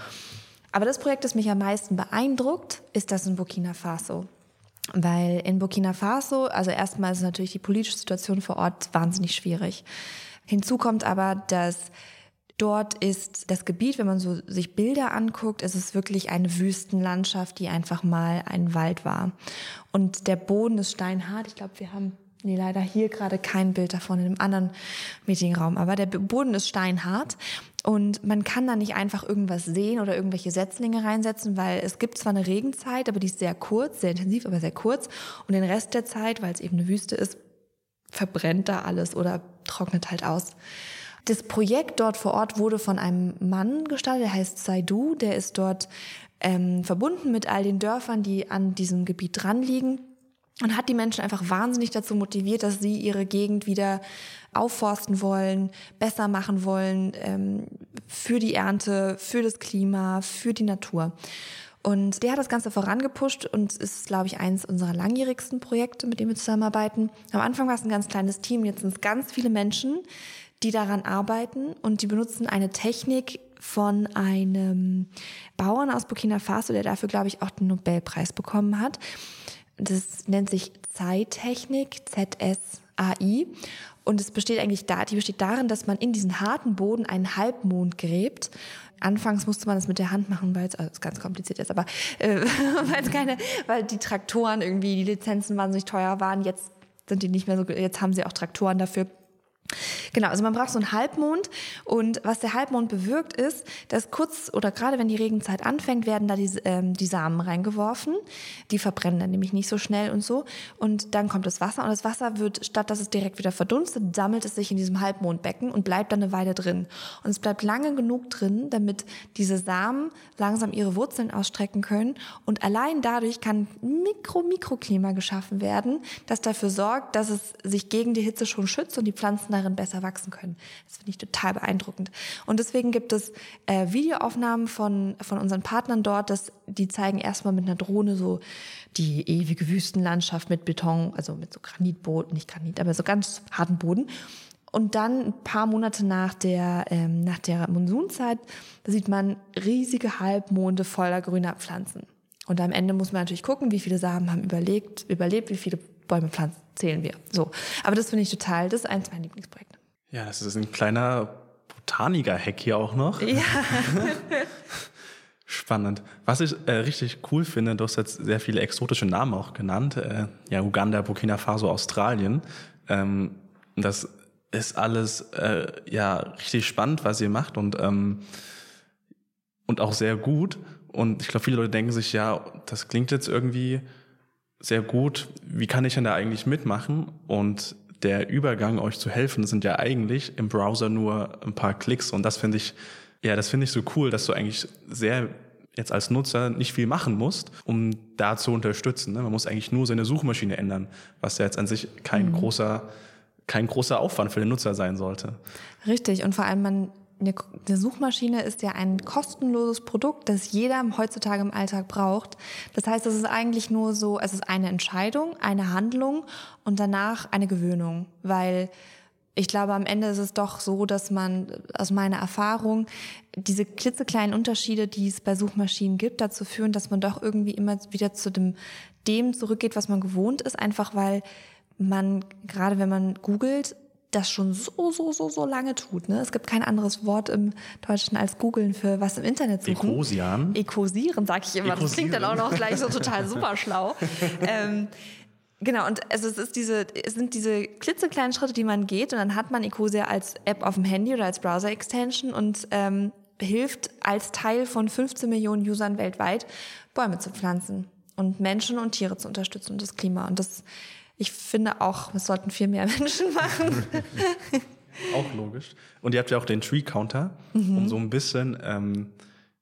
Aber das Projekt, das mich am meisten beeindruckt, ist das in Burkina Faso. Weil in Burkina Faso, also erstmal ist natürlich die politische Situation vor Ort wahnsinnig schwierig. Hinzu kommt aber, dass dort ist das Gebiet, wenn man so sich Bilder anguckt, ist es wirklich eine Wüstenlandschaft, die einfach mal ein Wald war. Und der Boden ist steinhart. Ich glaube, wir haben Nee, leider hier gerade kein Bild davon in einem anderen Meetingraum. Aber der Boden ist steinhart und man kann da nicht einfach irgendwas sehen oder irgendwelche Setzlinge reinsetzen, weil es gibt zwar eine Regenzeit, aber die ist sehr kurz, sehr intensiv, aber sehr kurz. Und den Rest der Zeit, weil es eben eine Wüste ist, verbrennt da alles oder trocknet halt aus. Das Projekt dort vor Ort wurde von einem Mann gestartet, der heißt Saidu, der ist dort ähm, verbunden mit all den Dörfern, die an diesem Gebiet dran liegen und hat die Menschen einfach wahnsinnig dazu motiviert, dass sie ihre Gegend wieder aufforsten wollen, besser machen wollen ähm, für die Ernte, für das Klima, für die Natur. Und der hat das Ganze vorangepusht und ist, glaube ich, eines unserer langjährigsten Projekte, mit dem wir zusammenarbeiten. Am Anfang war es ein ganz kleines Team, jetzt sind es ganz viele Menschen, die daran arbeiten und die benutzen eine Technik von einem Bauern aus Burkina Faso, der dafür, glaube ich, auch den Nobelpreis bekommen hat. Das nennt sich Zeittechnik, ZSAI. Und es besteht eigentlich da, die besteht darin, dass man in diesen harten Boden einen Halbmond gräbt Anfangs musste man das mit der Hand machen, weil es also ist ganz kompliziert ist, aber äh, *laughs* weil es keine, weil die Traktoren irgendwie die Lizenzen wahnsinnig teuer waren. Jetzt sind die nicht mehr so, jetzt haben sie auch Traktoren dafür. Genau, also man braucht so einen Halbmond und was der Halbmond bewirkt ist, dass kurz oder gerade wenn die Regenzeit anfängt, werden da die, ähm, die Samen reingeworfen. Die verbrennen dann nämlich nicht so schnell und so und dann kommt das Wasser und das Wasser wird, statt dass es direkt wieder verdunstet, sammelt es sich in diesem Halbmondbecken und bleibt dann eine Weile drin. Und es bleibt lange genug drin, damit diese Samen langsam ihre Wurzeln ausstrecken können und allein dadurch kann Mikro-Mikroklima geschaffen werden, das dafür sorgt, dass es sich gegen die Hitze schon schützt und die Pflanzen darin besser wachsen können. Das finde ich total beeindruckend. Und deswegen gibt es äh, Videoaufnahmen von, von unseren Partnern dort, dass die zeigen erstmal mit einer Drohne so die ewige Wüstenlandschaft mit Beton, also mit so Granitboden, nicht Granit, aber so ganz harten Boden. Und dann ein paar Monate nach der, ähm, nach der Monsunzeit sieht man riesige Halbmonde voller grüner Pflanzen. Und am Ende muss man natürlich gucken, wie viele Samen haben überlebt, überlebt, wie viele Bäume pflanzen zählen wir. So. Aber das finde ich total, das ist eins meiner Lieblingsprojekte. Ja, das ist ein kleiner Botaniker-Hack hier auch noch. Ja. *laughs* Spannend. Was ich äh, richtig cool finde, du hast jetzt sehr viele exotische Namen auch genannt. Äh, ja, Uganda, Burkina Faso, Australien. Ähm, das ist alles äh, ja richtig spannend, was ihr macht und ähm, und auch sehr gut. Und ich glaube, viele Leute denken sich, ja, das klingt jetzt irgendwie sehr gut, wie kann ich denn da eigentlich mitmachen? Und der Übergang, euch zu helfen, sind ja eigentlich im Browser nur ein paar Klicks. Und das finde ich, ja, das finde ich so cool, dass du eigentlich sehr jetzt als Nutzer nicht viel machen musst, um da zu unterstützen. Ne? Man muss eigentlich nur seine Suchmaschine ändern, was ja jetzt an sich kein mhm. großer, kein großer Aufwand für den Nutzer sein sollte. Richtig. Und vor allem man eine, Suchmaschine ist ja ein kostenloses Produkt, das jeder heutzutage im Alltag braucht. Das heißt, es ist eigentlich nur so, es ist eine Entscheidung, eine Handlung und danach eine Gewöhnung, weil ich glaube, am Ende ist es doch so, dass man aus meiner Erfahrung diese klitzekleinen Unterschiede, die es bei Suchmaschinen gibt, dazu führen, dass man doch irgendwie immer wieder zu dem, dem zurückgeht, was man gewohnt ist, einfach weil man, gerade wenn man googelt, das schon so, so, so, so lange tut. Ne? Es gibt kein anderes Wort im Deutschen als googeln für was im Internet suchen. Ecosieren. Ecosieren, sag ich immer. Ecosieren. Das klingt dann auch noch gleich so total super schlau. *laughs* ähm, Genau, und also es, ist diese, es sind diese klitzekleinen Schritte, die man geht und dann hat man Ecosia als App auf dem Handy oder als Browser-Extension und ähm, hilft als Teil von 15 Millionen Usern weltweit, Bäume zu pflanzen und Menschen und Tiere zu unterstützen und das Klima. Und das ich finde auch, es sollten viel mehr *laughs* Menschen machen. *laughs* auch logisch. Und ihr habt ja auch den Tree Counter, mhm. um so ein bisschen, ähm,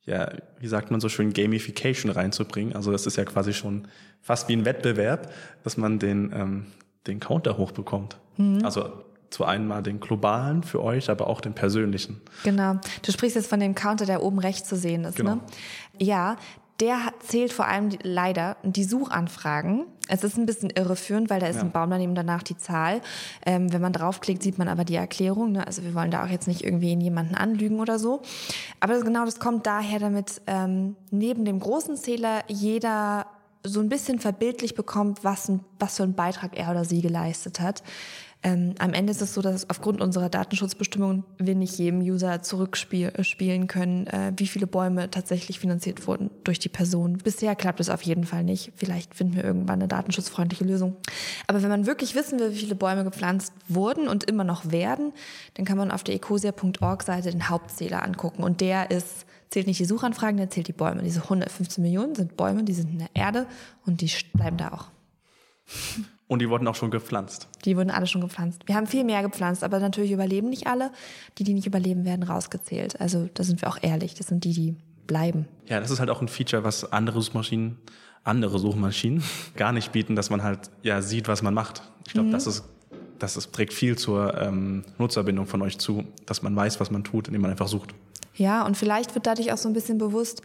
ja, wie sagt man so schön, Gamification reinzubringen. Also das ist ja quasi schon fast wie ein Wettbewerb, dass man den, ähm, den Counter hochbekommt. Mhm. Also zu einmal den globalen für euch, aber auch den persönlichen. Genau. Du sprichst jetzt von dem Counter, der oben rechts zu sehen ist, genau. ne? Ja, der zählt vor allem die, leider die Suchanfragen. Es ist ein bisschen irreführend, weil da ist ja. ein Baum daneben danach die Zahl. Ähm, wenn man draufklickt, sieht man aber die Erklärung. Ne? Also wir wollen da auch jetzt nicht irgendwie in jemanden anlügen oder so. Aber genau das kommt daher, damit ähm, neben dem großen Zähler jeder so ein bisschen verbildlich bekommt, was, was für einen Beitrag er oder sie geleistet hat. Ähm, am Ende ist es so, dass aufgrund unserer Datenschutzbestimmungen wir nicht jedem User zurückspielen äh, können, äh, wie viele Bäume tatsächlich finanziert wurden durch die Person. Bisher klappt es auf jeden Fall nicht. Vielleicht finden wir irgendwann eine datenschutzfreundliche Lösung. Aber wenn man wirklich wissen will, wie viele Bäume gepflanzt wurden und immer noch werden, dann kann man auf der ecosia.org-Seite den Hauptzähler angucken. Und der ist zählt nicht die Suchanfragen, der zählt die Bäume. Diese 115 Millionen sind Bäume, die sind in der Erde und die bleiben da auch. Und die wurden auch schon gepflanzt. Die wurden alle schon gepflanzt. Wir haben viel mehr gepflanzt, aber natürlich überleben nicht alle. Die, die nicht überleben, werden rausgezählt. Also da sind wir auch ehrlich. Das sind die, die bleiben. Ja, das ist halt auch ein Feature, was andere Suchmaschinen, andere Suchmaschinen *laughs* gar nicht bieten, dass man halt ja sieht, was man macht. Ich glaube, mhm. das ist das ist, trägt viel zur ähm, Nutzerbindung von euch zu, dass man weiß, was man tut, indem man einfach sucht. Ja, und vielleicht wird dadurch auch so ein bisschen bewusst,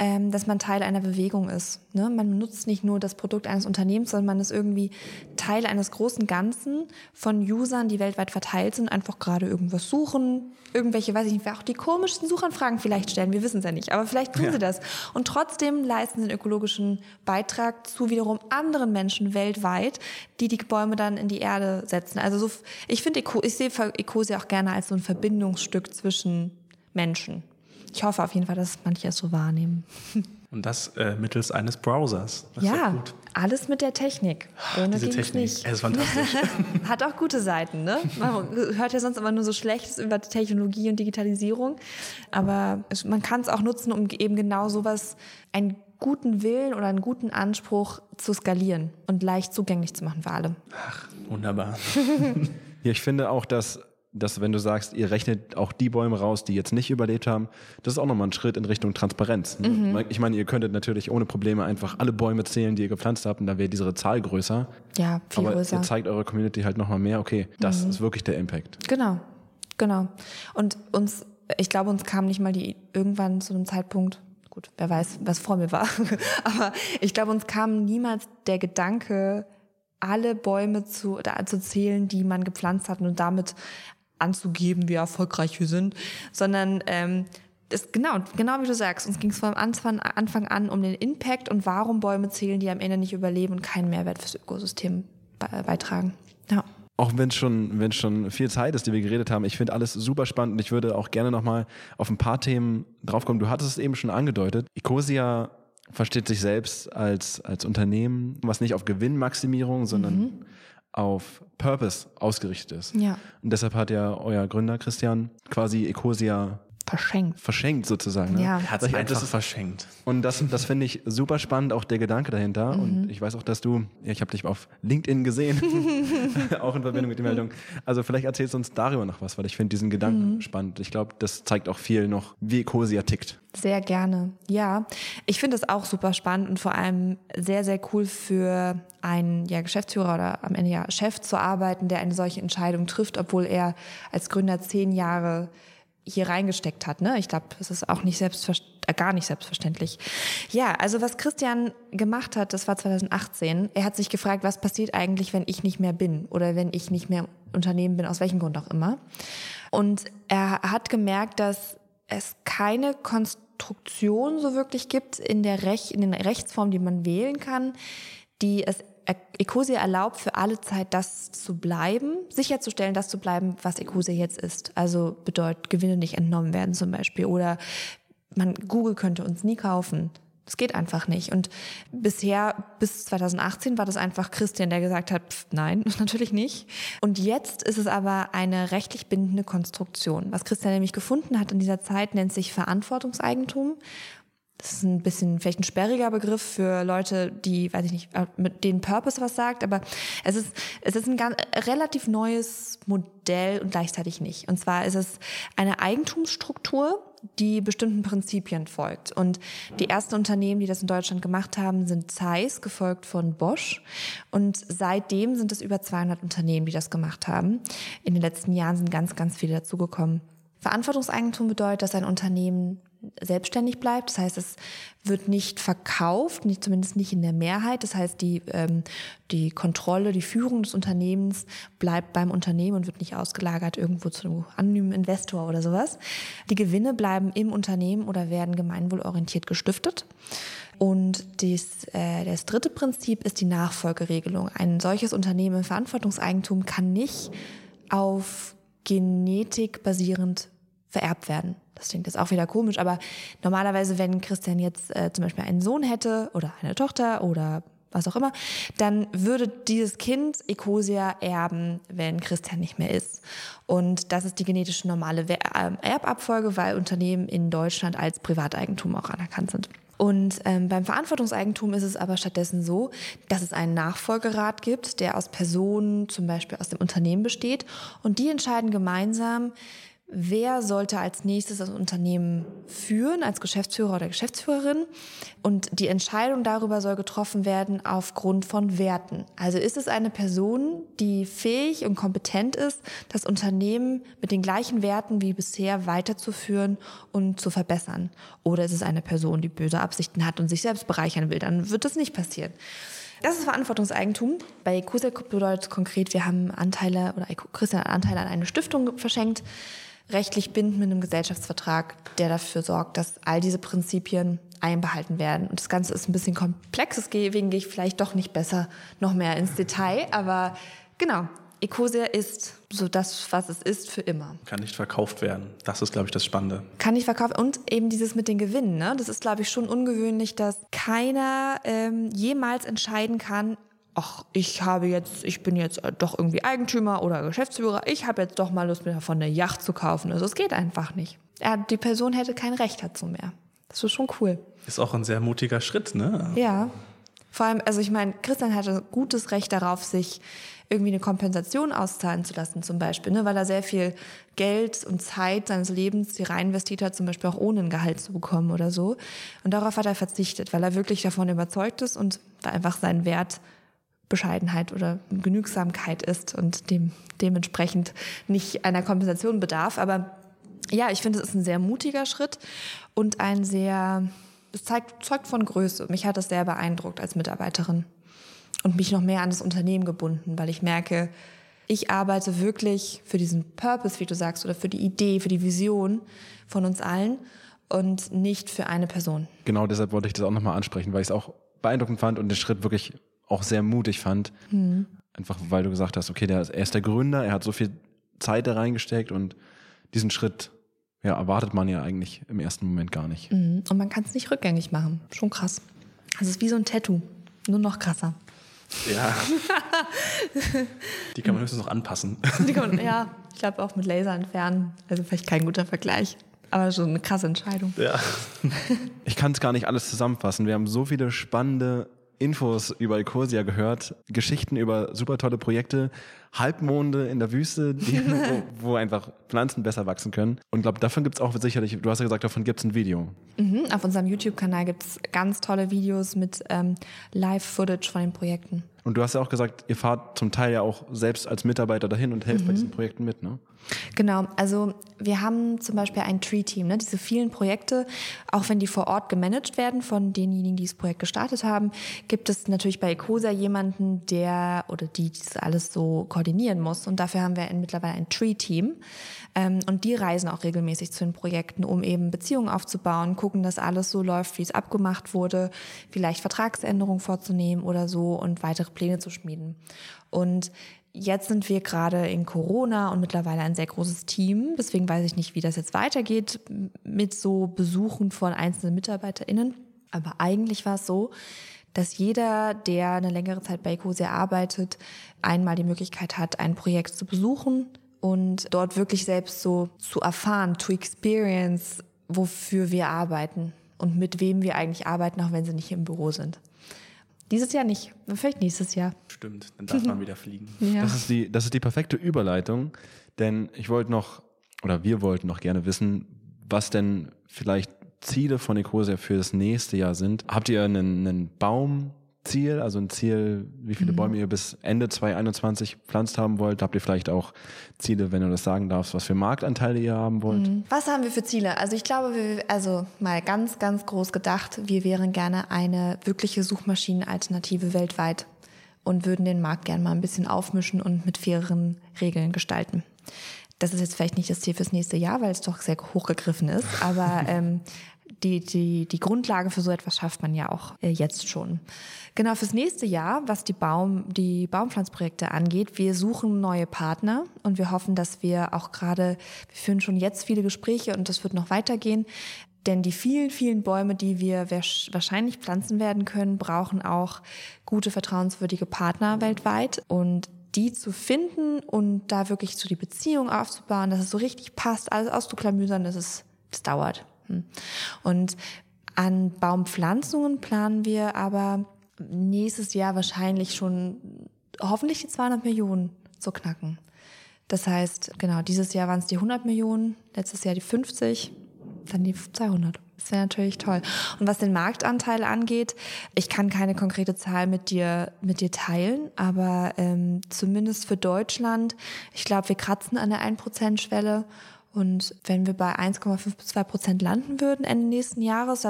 ähm, dass man Teil einer Bewegung ist. Ne? Man nutzt nicht nur das Produkt eines Unternehmens, sondern man ist irgendwie Teil eines großen Ganzen von Usern, die weltweit verteilt sind, einfach gerade irgendwas suchen, irgendwelche, weiß ich nicht, auch die komischsten Suchanfragen vielleicht stellen, wir wissen es ja nicht, aber vielleicht tun ja. sie das. Und trotzdem leisten sie einen ökologischen Beitrag zu wiederum anderen Menschen weltweit, die die Bäume dann in die Erde setzen. Also so, ich finde, ich sehe Ecosia auch gerne als so ein Verbindungsstück zwischen Menschen. Ich hoffe auf jeden Fall, dass manche es so wahrnehmen. *laughs* Und das äh, mittels eines Browsers. Das ja, alles mit der Technik. Ohne Diese Technik, nicht. ist fantastisch. *laughs* Hat auch gute Seiten, ne? Man hört ja sonst immer nur so Schlechtes über Technologie und Digitalisierung. Aber es, man kann es auch nutzen, um eben genau sowas, einen guten Willen oder einen guten Anspruch zu skalieren und leicht zugänglich zu machen für alle. Ach, wunderbar. *laughs* ja, ich finde auch, dass dass wenn du sagst, ihr rechnet auch die Bäume raus, die jetzt nicht überlebt haben, das ist auch nochmal ein Schritt in Richtung Transparenz. Ne? Mhm. Ich meine, ihr könntet natürlich ohne Probleme einfach alle Bäume zählen, die ihr gepflanzt habt, und da wäre diese Zahl größer. Ja, viel Aber größer. ihr zeigt eurer Community halt nochmal mehr, okay, das mhm. ist wirklich der Impact. Genau, genau. Und uns, ich glaube, uns kam nicht mal die irgendwann zu einem Zeitpunkt, gut, wer weiß, was vor mir war, *laughs* aber ich glaube, uns kam niemals der Gedanke, alle Bäume zu, da, zu zählen, die man gepflanzt hat und damit anzugeben, wie erfolgreich wir sind, sondern ähm, das, genau, genau wie du sagst, uns ging es von Anfang, Anfang an um den Impact und warum Bäume zählen, die am Ende nicht überleben und keinen Mehrwert fürs Ökosystem beitragen. Ja. Auch wenn es schon, wenn schon viel Zeit ist, die wir geredet haben, ich finde alles super spannend und ich würde auch gerne nochmal auf ein paar Themen draufkommen. Du hattest es eben schon angedeutet. Ecosia versteht sich selbst als, als Unternehmen, was nicht auf Gewinnmaximierung, sondern mhm auf Purpose ausgerichtet ist. Ja. Und deshalb hat ja euer Gründer Christian quasi Ecosia verschenkt. Verschenkt sozusagen. Ne? Ja. Hat sich einfach verschenkt. Und das, das finde ich super spannend, auch der Gedanke dahinter. Mhm. Und ich weiß auch, dass du, ja, ich habe dich auf LinkedIn gesehen, *laughs* *laughs* auch in Verbindung mit der Meldung. Also vielleicht erzählst du uns darüber noch was, weil ich finde diesen Gedanken mhm. spannend. Ich glaube, das zeigt auch viel noch, wie Ecosia tickt. Sehr gerne. Ja, ich finde es auch super spannend und vor allem sehr, sehr cool für einen ja, Geschäftsführer oder am Ende ja Chef zu arbeiten, der eine solche Entscheidung trifft, obwohl er als Gründer zehn Jahre hier reingesteckt hat. Ne? Ich glaube, das ist auch nicht selbstverständlich, gar nicht selbstverständlich. Ja, also was Christian gemacht hat, das war 2018. Er hat sich gefragt, was passiert eigentlich, wenn ich nicht mehr bin oder wenn ich nicht mehr Unternehmen bin, aus welchem Grund auch immer. Und er hat gemerkt, dass es keine Konstruktion so wirklich gibt in der Rech in den Rechtsformen, die man wählen kann, die es Ecosia erlaubt für alle Zeit das zu bleiben, sicherzustellen, das zu bleiben, was Ecosia jetzt ist. Also bedeutet Gewinne nicht entnommen werden zum Beispiel oder man Google könnte uns nie kaufen. Das geht einfach nicht. Und bisher, bis 2018, war das einfach Christian, der gesagt hat, pff, nein, *laughs* natürlich nicht. Und jetzt ist es aber eine rechtlich bindende Konstruktion. Was Christian nämlich gefunden hat in dieser Zeit, nennt sich Verantwortungseigentum. Das ist ein bisschen vielleicht ein sperriger Begriff für Leute, die, weiß ich nicht, äh, mit denen Purpose was sagt, aber es ist, es ist ein ganz, relativ neues Modell und gleichzeitig nicht. Und zwar ist es eine Eigentumsstruktur, die bestimmten Prinzipien folgt. Und die ersten Unternehmen, die das in Deutschland gemacht haben, sind Zeiss, gefolgt von Bosch. Und seitdem sind es über 200 Unternehmen, die das gemacht haben. In den letzten Jahren sind ganz, ganz viele dazugekommen. Verantwortungseigentum bedeutet, dass ein Unternehmen selbstständig bleibt. Das heißt, es wird nicht verkauft, nicht, zumindest nicht in der Mehrheit. Das heißt, die, ähm, die Kontrolle, die Führung des Unternehmens bleibt beim Unternehmen und wird nicht ausgelagert irgendwo zu einem anonymen Investor oder sowas. Die Gewinne bleiben im Unternehmen oder werden gemeinwohlorientiert gestiftet. Und dies, äh, das dritte Prinzip ist die Nachfolgeregelung. Ein solches Unternehmen im Verantwortungseigentum kann nicht auf Genetik basierend vererbt werden. Das klingt jetzt auch wieder komisch, aber normalerweise, wenn Christian jetzt äh, zum Beispiel einen Sohn hätte oder eine Tochter oder was auch immer, dann würde dieses Kind Ecosia erben, wenn Christian nicht mehr ist. Und das ist die genetische normale ähm, Erbabfolge, weil Unternehmen in Deutschland als Privateigentum auch anerkannt sind. Und ähm, beim Verantwortungseigentum ist es aber stattdessen so, dass es einen Nachfolgerat gibt, der aus Personen zum Beispiel aus dem Unternehmen besteht und die entscheiden gemeinsam, wer sollte als nächstes das Unternehmen führen, als Geschäftsführer oder Geschäftsführerin. Und die Entscheidung darüber soll getroffen werden aufgrund von Werten. Also ist es eine Person, die fähig und kompetent ist, das Unternehmen mit den gleichen Werten wie bisher weiterzuführen und zu verbessern? Oder ist es eine Person, die böse Absichten hat und sich selbst bereichern will? Dann wird das nicht passieren. Das ist Verantwortungseigentum. Bei Kusek bedeutet konkret, wir haben Anteile oder Christian hat Anteile an eine Stiftung verschenkt rechtlich bindend mit einem Gesellschaftsvertrag, der dafür sorgt, dass all diese Prinzipien einbehalten werden. Und das Ganze ist ein bisschen komplex, deswegen gehe ich vielleicht doch nicht besser noch mehr ins Detail, aber genau. Ecosia ist so das, was es ist, für immer. Kann nicht verkauft werden. Das ist, glaube ich, das Spannende. Kann nicht verkauft und eben dieses mit den Gewinnen. Ne? Das ist, glaube ich, schon ungewöhnlich, dass keiner ähm, jemals entscheiden kann, ach, ich habe jetzt, ich bin jetzt doch irgendwie Eigentümer oder Geschäftsführer, ich habe jetzt doch mal Lust, mir davon eine Yacht zu kaufen. Also es geht einfach nicht. Er, die Person hätte kein Recht dazu mehr. Das ist schon cool. Ist auch ein sehr mutiger Schritt, ne? Ja. Vor allem, also ich meine, Christian hatte gutes Recht darauf, sich irgendwie eine Kompensation auszahlen zu lassen, zum Beispiel, ne? weil er sehr viel Geld und Zeit seines Lebens hier rein investiert hat, zum Beispiel auch ohne ein Gehalt zu bekommen oder so. Und darauf hat er verzichtet, weil er wirklich davon überzeugt ist und da einfach seinen Wert Bescheidenheit oder Genügsamkeit ist und dem, dementsprechend nicht einer Kompensation bedarf. Aber ja, ich finde, es ist ein sehr mutiger Schritt und ein sehr, es zeigt, zeugt von Größe. Mich hat das sehr beeindruckt als Mitarbeiterin und mich noch mehr an das Unternehmen gebunden, weil ich merke, ich arbeite wirklich für diesen Purpose, wie du sagst, oder für die Idee, für die Vision von uns allen und nicht für eine Person. Genau deshalb wollte ich das auch nochmal ansprechen, weil ich es auch beeindruckend fand und den Schritt wirklich auch sehr mutig fand. Mhm. Einfach weil du gesagt hast, okay, der, er ist der Gründer, er hat so viel Zeit da reingesteckt und diesen Schritt ja, erwartet man ja eigentlich im ersten Moment gar nicht. Mhm. Und man kann es nicht rückgängig machen. Schon krass. Also es ist wie so ein Tattoo, nur noch krasser. Ja. *laughs* Die kann man höchstens noch anpassen. Man, ja, ich glaube auch mit Laser entfernen. Also vielleicht kein guter Vergleich. Aber schon eine krasse Entscheidung. Ja. *laughs* Ich kann es gar nicht alles zusammenfassen. Wir haben so viele spannende Infos über Ecosia gehört, Geschichten über super tolle Projekte, Halbmonde in der Wüste, die, *laughs* wo, wo, einfach Pflanzen besser wachsen können. Und glaube, davon gibt es auch sicherlich, du hast ja gesagt, davon gibt es ein Video. Mhm, auf unserem YouTube-Kanal gibt es ganz tolle Videos mit ähm, Live-Footage von den Projekten. Und du hast ja auch gesagt, ihr fahrt zum Teil ja auch selbst als Mitarbeiter dahin und helft mhm. bei diesen Projekten mit, ne? Genau, also wir haben zum Beispiel ein Tree-Team, ne? diese vielen Projekte, auch wenn die vor Ort gemanagt werden von denjenigen, die das Projekt gestartet haben, gibt es natürlich bei Ecosa jemanden, der oder die das alles so koordinieren muss. Und dafür haben wir mittlerweile ein Tree-Team. Ähm, und die reisen auch regelmäßig zu den Projekten, um eben Beziehungen aufzubauen, gucken, dass alles so läuft, wie es abgemacht wurde, vielleicht Vertragsänderungen vorzunehmen oder so und weitere Pläne zu schmieden. Und Jetzt sind wir gerade in Corona und mittlerweile ein sehr großes Team. Deswegen weiß ich nicht, wie das jetzt weitergeht mit so Besuchen von einzelnen MitarbeiterInnen. Aber eigentlich war es so, dass jeder, der eine längere Zeit bei Ecosia arbeitet, einmal die Möglichkeit hat, ein Projekt zu besuchen und dort wirklich selbst so zu erfahren, to experience, wofür wir arbeiten und mit wem wir eigentlich arbeiten, auch wenn sie nicht im Büro sind. Dieses Jahr nicht, vielleicht nächstes Jahr. Stimmt, dann darf man wieder fliegen. *laughs* Ja. Das, ist die, das ist die perfekte Überleitung, denn ich wollte noch, oder wir wollten noch gerne wissen, was denn vielleicht Ziele von Ecosia für das nächste Jahr sind. Habt ihr einen, einen Baum Ziel, also ein Ziel, wie viele mhm. Bäume ihr bis Ende 2021 pflanzt haben wollt? Habt ihr vielleicht auch Ziele, wenn du das sagen darfst, was für Marktanteile ihr haben wollt? Mhm. Was haben wir für Ziele? Also ich glaube, wir, also mal ganz, ganz groß gedacht, wir wären gerne eine wirkliche Suchmaschinenalternative weltweit und würden den Markt gerne mal ein bisschen aufmischen und mit faireren Regeln gestalten. Das ist jetzt vielleicht nicht das Ziel fürs nächste Jahr, weil es doch sehr hochgegriffen ist, aber *laughs* ähm, die, die, die Grundlage für so etwas schafft man ja auch äh, jetzt schon. Genau fürs nächste Jahr, was die Baum, die Baumpflanzprojekte angeht, wir suchen neue Partner und wir hoffen, dass wir auch gerade, wir führen schon jetzt viele Gespräche und das wird noch weitergehen. Denn die vielen, vielen Bäume, die wir wahrscheinlich pflanzen werden können, brauchen auch gute, vertrauenswürdige Partner weltweit. Und die zu finden und da wirklich so die Beziehung aufzubauen, dass es so richtig passt, alles auszuklamüsern, das ist, das dauert. Und An Baumpflanzungen planen wir aber nächstes Jahr wahrscheinlich schon hoffentlich die 200 Millionen zu knacken. Das heißt, genau, dieses Jahr waren es die 100 Millionen, letztes Jahr die 50, dann die 200. Das wäre natürlich toll. Und was den Marktanteil angeht, ich kann keine konkrete Zahl mit dir, mit dir teilen, aber ähm, zumindest für Deutschland, ich glaube, wir kratzen an der 1%-Schwelle. Und wenn wir bei 1,5 bis 2 Prozent landen würden Ende nächsten Jahres,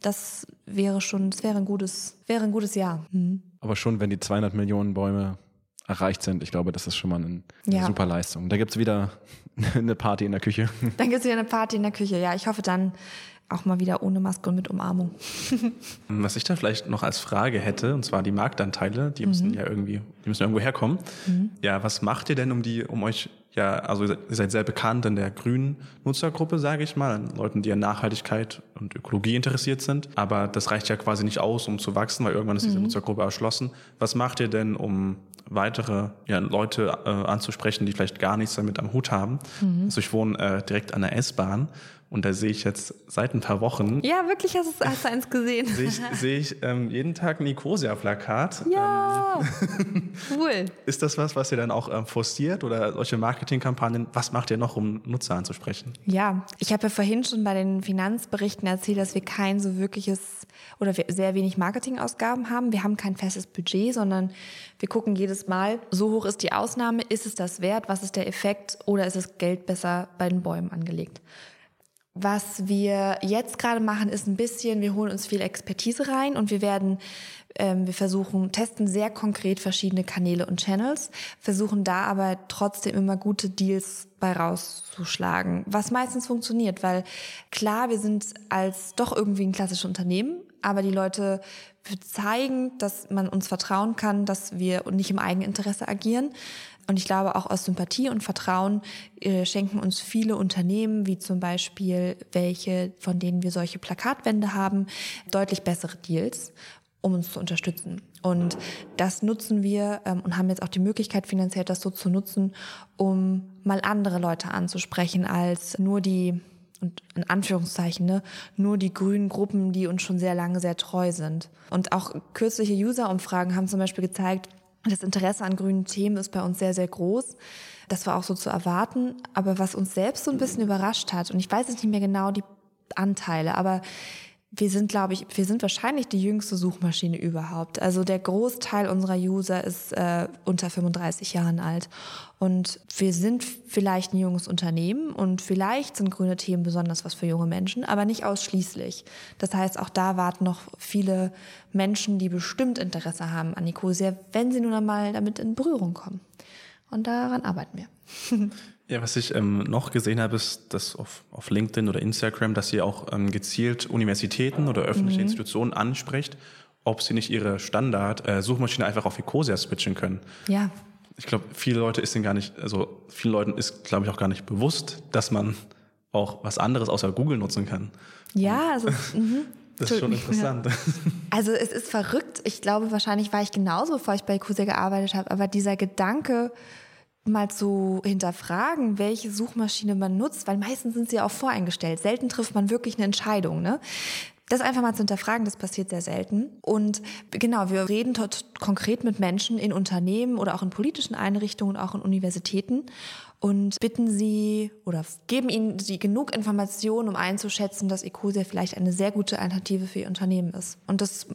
das wäre schon, das wäre ein gutes, wäre ein gutes Jahr. Mhm. Aber schon, wenn die 200 Millionen Bäume erreicht sind, ich glaube, das ist schon mal eine, ja. super Leistung. Da gibt es wieder *laughs* eine Party in der Küche. Dann gibt es wieder eine Party in der Küche. Ja, ich hoffe dann auch mal wieder ohne Maske und mit Umarmung. *laughs* Was ich da vielleicht noch als Frage hätte, und zwar die Marktanteile, die müssen mhm. ja irgendwie, die müssen irgendwo herkommen. Mhm. Ja, was macht ihr denn, um die, um euch ja, also ihr seid sehr bekannt in der grünen Nutzergruppe, sage ich mal, an Leuten, die an Nachhaltigkeit und Ökologie interessiert sind. Aber das reicht ja quasi nicht aus, um zu wachsen, weil irgendwann ist diese mhm. Nutzergruppe erschlossen. Was macht ihr denn, um weitere ja, Leute äh, anzusprechen, die vielleicht gar nichts damit am Hut haben? Mhm. Also ich wohne äh, direkt an der S-Bahn und da sehe ich jetzt seit ein paar Wochen. Ja, wirklich hast, du, hast du eins gesehen. *laughs* sehe ich, sehe ich ähm, jeden Tag ein Nicosia-Plakat. Ja, ähm, *laughs* cool. Ist das was, was ihr dann auch ähm, forciert oder solche Marketingkampagnen? Was macht ihr noch, um Nutzer anzusprechen? Ja, ich habe ja vorhin schon bei den Finanzberichten erzählt, dass wir kein so wirkliches oder sehr wenig Marketingausgaben haben. Wir haben kein festes Budget, sondern wir gucken jedes Mal, so hoch ist die Ausnahme, ist es das wert, was ist der Effekt oder ist das Geld besser bei den Bäumen angelegt? Was wir jetzt gerade machen, ist ein bisschen, wir holen uns viel Expertise rein und wir werden, ähm, wir versuchen, testen sehr konkret verschiedene Kanäle und Channels, versuchen da aber trotzdem immer gute Deals bei rauszuschlagen, was meistens funktioniert, weil klar, wir sind als doch irgendwie ein klassisches Unternehmen, aber die Leute zeigen, dass man uns vertrauen kann, dass wir nicht im Eigeninteresse agieren. Und ich glaube, auch aus Sympathie und Vertrauen äh, schenken uns viele Unternehmen, wie zum Beispiel welche, von denen wir solche Plakatwände haben, deutlich bessere Deals um uns zu unterstützen. Und das nutzen wir ähm, und haben jetzt auch die Möglichkeit, finanziell das so zu nutzen, um mal andere Leute anzusprechen als nur die, und in Anführungszeichen, ne, nur die grünen Gruppen, die uns schon sehr lange sehr treu sind. Und auch kürzliche User-Umfragen haben zum Beispiel gezeigt, das Interesse an grünen Themen ist bei uns sehr, sehr groß. Das war auch so zu erwarten. Aber was uns selbst so ein bisschen überrascht hat, und ich weiß jetzt nicht mehr genau die Anteile, aber wir sind, glaube ich, wir sind wahrscheinlich die jüngste Suchmaschine überhaupt. Also der Großteil unserer User ist äh, unter 35 Jahren alt. Und wir sind vielleicht ein junges Unternehmen und vielleicht sind grüne Themen besonders was für junge Menschen, aber nicht ausschließlich. Das heißt, auch da warten noch viele Menschen, die bestimmt Interesse haben an Nicosia, wenn sie nun einmal damit in Berührung kommen. Und daran arbeiten wir. *laughs* Ja, was ich ähm, noch gesehen habe, ist, dass auf, auf LinkedIn oder Instagram, dass ihr auch ähm, gezielt Universitäten oder öffentliche mhm. Institutionen ansprecht, ob sie nicht ihre Standard-Suchmaschine äh, einfach auf Ecosia switchen können. Ja. Ich glaube, viele Leute ist denen gar nicht, also vielen Leuten ist, glaube ich, auch gar nicht bewusst, dass man auch was anderes außer Google nutzen kann. Ja, also. *laughs* Mhm. Das ist schon interessant. Ja. *laughs* Also es ist verrückt. Ich glaube, wahrscheinlich war ich genauso, bevor ich bei Ecosia gearbeitet habe. Aber dieser Gedanke, mal zu hinterfragen, welche Suchmaschine man nutzt, weil meistens sind sie auch voreingestellt. Selten trifft man wirklich eine Entscheidung. Ne? Das einfach mal zu hinterfragen, das passiert sehr selten. Und genau, wir reden dort konkret mit Menschen in Unternehmen oder auch in politischen Einrichtungen, auch in Universitäten und bitten sie oder geben ihnen sie genug Informationen, um einzuschätzen, dass Ecosia vielleicht eine sehr gute Alternative für ihr Unternehmen ist. Und das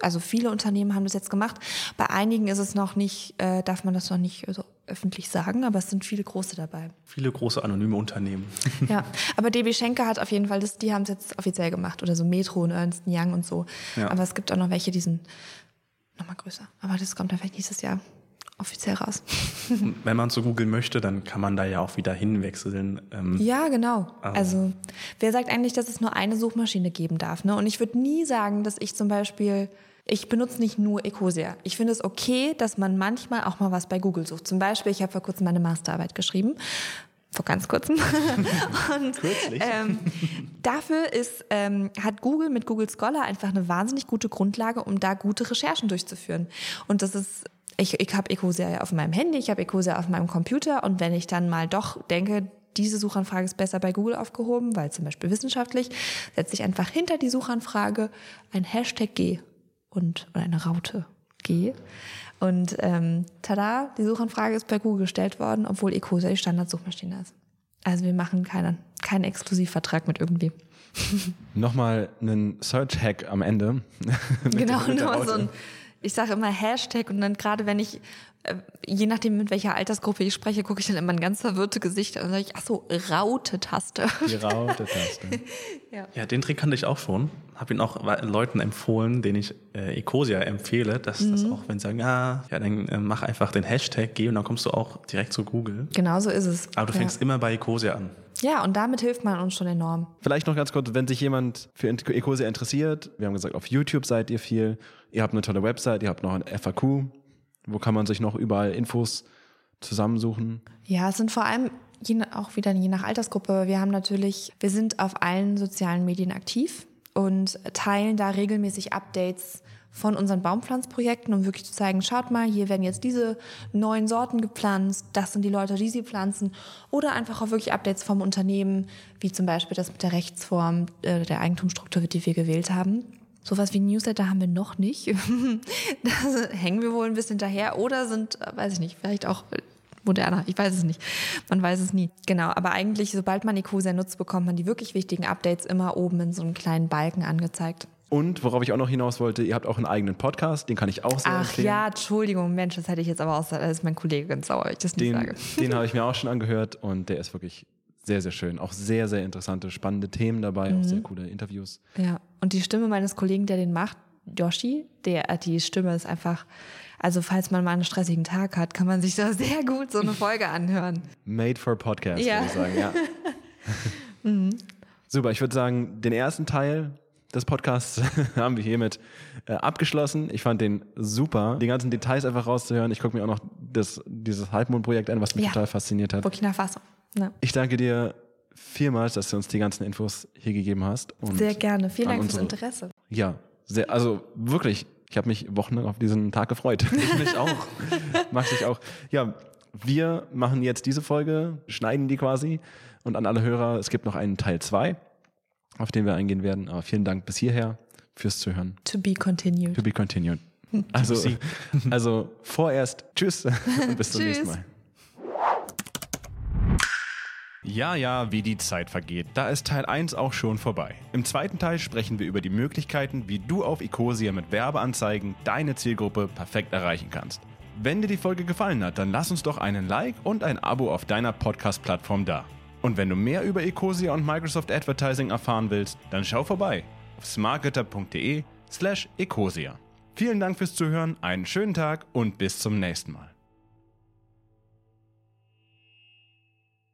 also viele Unternehmen haben das jetzt gemacht. Bei einigen ist es noch nicht, äh, darf man das noch nicht so öffentlich sagen, aber es sind viele große dabei. Viele große anonyme Unternehmen. *laughs* ja, aber DB Schenker hat auf jeden Fall das, die haben es jetzt offiziell gemacht oder so Metro und Ernst Young und so. Ja. Aber es gibt auch noch welche, die sind nochmal größer. Aber das kommt dann vielleicht nächstes Jahr offiziell raus. *laughs* Wenn man zu Google möchte, dann kann man da ja auch wieder hinwechseln. Ähm, ja, genau. Also wer sagt eigentlich, dass es nur eine Suchmaschine geben darf? Ne? Und ich würde nie sagen, dass ich zum Beispiel ich benutze nicht nur Ecosia. Ich finde es okay, dass man manchmal auch mal was bei Google sucht. Zum Beispiel, ich habe vor kurzem meine Masterarbeit geschrieben. Vor ganz kurzem. *laughs* Und ähm, dafür ist, ähm, hat Google mit Google Scholar einfach eine wahnsinnig gute Grundlage, um da gute Recherchen durchzuführen. Und das ist ich, ich habe Ecosia auf meinem Handy, ich habe Ecosia auf meinem Computer und wenn ich dann mal doch denke, diese Suchanfrage ist besser bei Google aufgehoben, weil zum Beispiel wissenschaftlich, setze ich einfach hinter die Suchanfrage ein Hashtag G und oder eine Raute G. Und ähm, tada, die Suchanfrage ist bei Google gestellt worden, obwohl Ecosia die Standardsuchmaschine ist. Also wir machen keinen, keinen Exklusivvertrag mit irgendwie. Nochmal einen Search-Hack am Ende. *laughs* genau, nur so ein, ich sage immer Hashtag und dann gerade wenn ich äh, je nachdem, mit welcher Altersgruppe ich spreche, gucke ich dann immer ein ganz verwirrte Gesicht und sage ich, ach so, Raute-Taste. Die *laughs* Raute-Taste. ja. ja, den Trick kannte ich auch schon. Habe ihn auch Leuten empfohlen, denen ich äh, Ecosia empfehle, dass mhm. das auch, wenn sie sagen, ja, ja dann äh, mach einfach den Hashtag, geh und dann kommst du auch direkt zu Google. Genau so ist es. Aber du fängst ja. immer bei Ecosia an. Ja, und damit hilft man uns schon enorm. Vielleicht noch ganz kurz, wenn sich jemand für Ecosia interessiert, wir haben gesagt, auf YouTube seid ihr viel, ihr habt eine tolle Website, ihr habt noch ein FAQ, wo kann man sich noch überall Infos zusammensuchen? Ja, es sind vor allem je, auch wieder je nach Altersgruppe. Wir haben natürlich, wir sind auf allen sozialen Medien aktiv und teilen da regelmäßig Updates von unseren Baumpflanzprojekten, um wirklich zu zeigen, schaut mal, hier werden jetzt diese neuen Sorten gepflanzt, das sind die Leute, die sie pflanzen. Oder einfach auch wirklich Updates vom Unternehmen, wie zum Beispiel das mit der Rechtsform äh, der Eigentumsstruktur, die wir gewählt haben. Sowas wie Newsletter haben wir noch nicht. *laughs* da hängen wir wohl ein bisschen daher oder sind, äh, weiß ich nicht, vielleicht auch moderner. Ich weiß es nicht. Man weiß es nie. Genau. Aber eigentlich, sobald man Ecosia nutzt, bekommt man die wirklich wichtigen Updates immer oben in so einem kleinen Balken angezeigt. Und worauf ich auch noch hinaus wollte, ihr habt auch einen eigenen Podcast, den kann ich auch sehr Ach empfehlen. ja, Entschuldigung, Mensch, das hätte ich jetzt aber auch, das ist mein Kollege ganz sauer, ich das den, nicht sage. Den habe ich mir *laughs* auch schon angehört und der ist wirklich sehr, sehr schön. Auch sehr, sehr interessante, spannende Themen dabei, mhm. auch sehr coole Interviews. Ja, und die Stimme meines Kollegen, der den macht, Yoshi, der, äh, die Stimme ist einfach, also falls man mal einen stressigen Tag hat, kann man sich da *laughs* sehr gut so eine Folge anhören. Made for Podcast, ja. würde ich sagen, ja. *laughs* mhm. Super, ich würde sagen, den ersten Teil des Podcasts *laughs* haben wir hiermit äh, abgeschlossen. Ich fand den super, die ganzen Details einfach rauszuhören. Ich gucke mir auch noch das, dieses Halbmondprojekt an, was mich ja. total fasziniert hat. Burkina Faso. Ja. Ich danke dir vielmals, dass du uns die ganzen Infos hier gegeben hast. sehr gerne. Vielen Dank unsere, fürs Interesse. Ja, sehr, also wirklich, ich habe mich wochenlang auf diesen Tag gefreut. *laughs* Ich mich auch. Mag ich auch. Ja, wir machen jetzt diese Folge, schneiden die quasi. Und an alle Hörer, es gibt noch einen Teil 2, auf den wir eingehen werden. Aber vielen Dank bis hierher fürs Zuhören. To be continued. To be continued. *laughs* Also, *laughs* also vorerst tschüss *laughs* und bis zum nächsten Mal. Ja, ja, wie die Zeit vergeht. Da ist Teil 1 auch schon vorbei. Im zweiten Teil sprechen wir über die Möglichkeiten, wie du auf Ecosia mit Werbeanzeigen deine Zielgruppe perfekt erreichen kannst. Wenn dir die Folge gefallen hat, dann lass uns doch einen Like und ein Abo auf deiner Podcast-Plattform da. Und wenn du mehr über Ecosia und Microsoft Advertising erfahren willst, dann schau vorbei auf smartgetter.de slash ecosia. Vielen Dank fürs Zuhören, einen schönen Tag und bis zum nächsten Mal.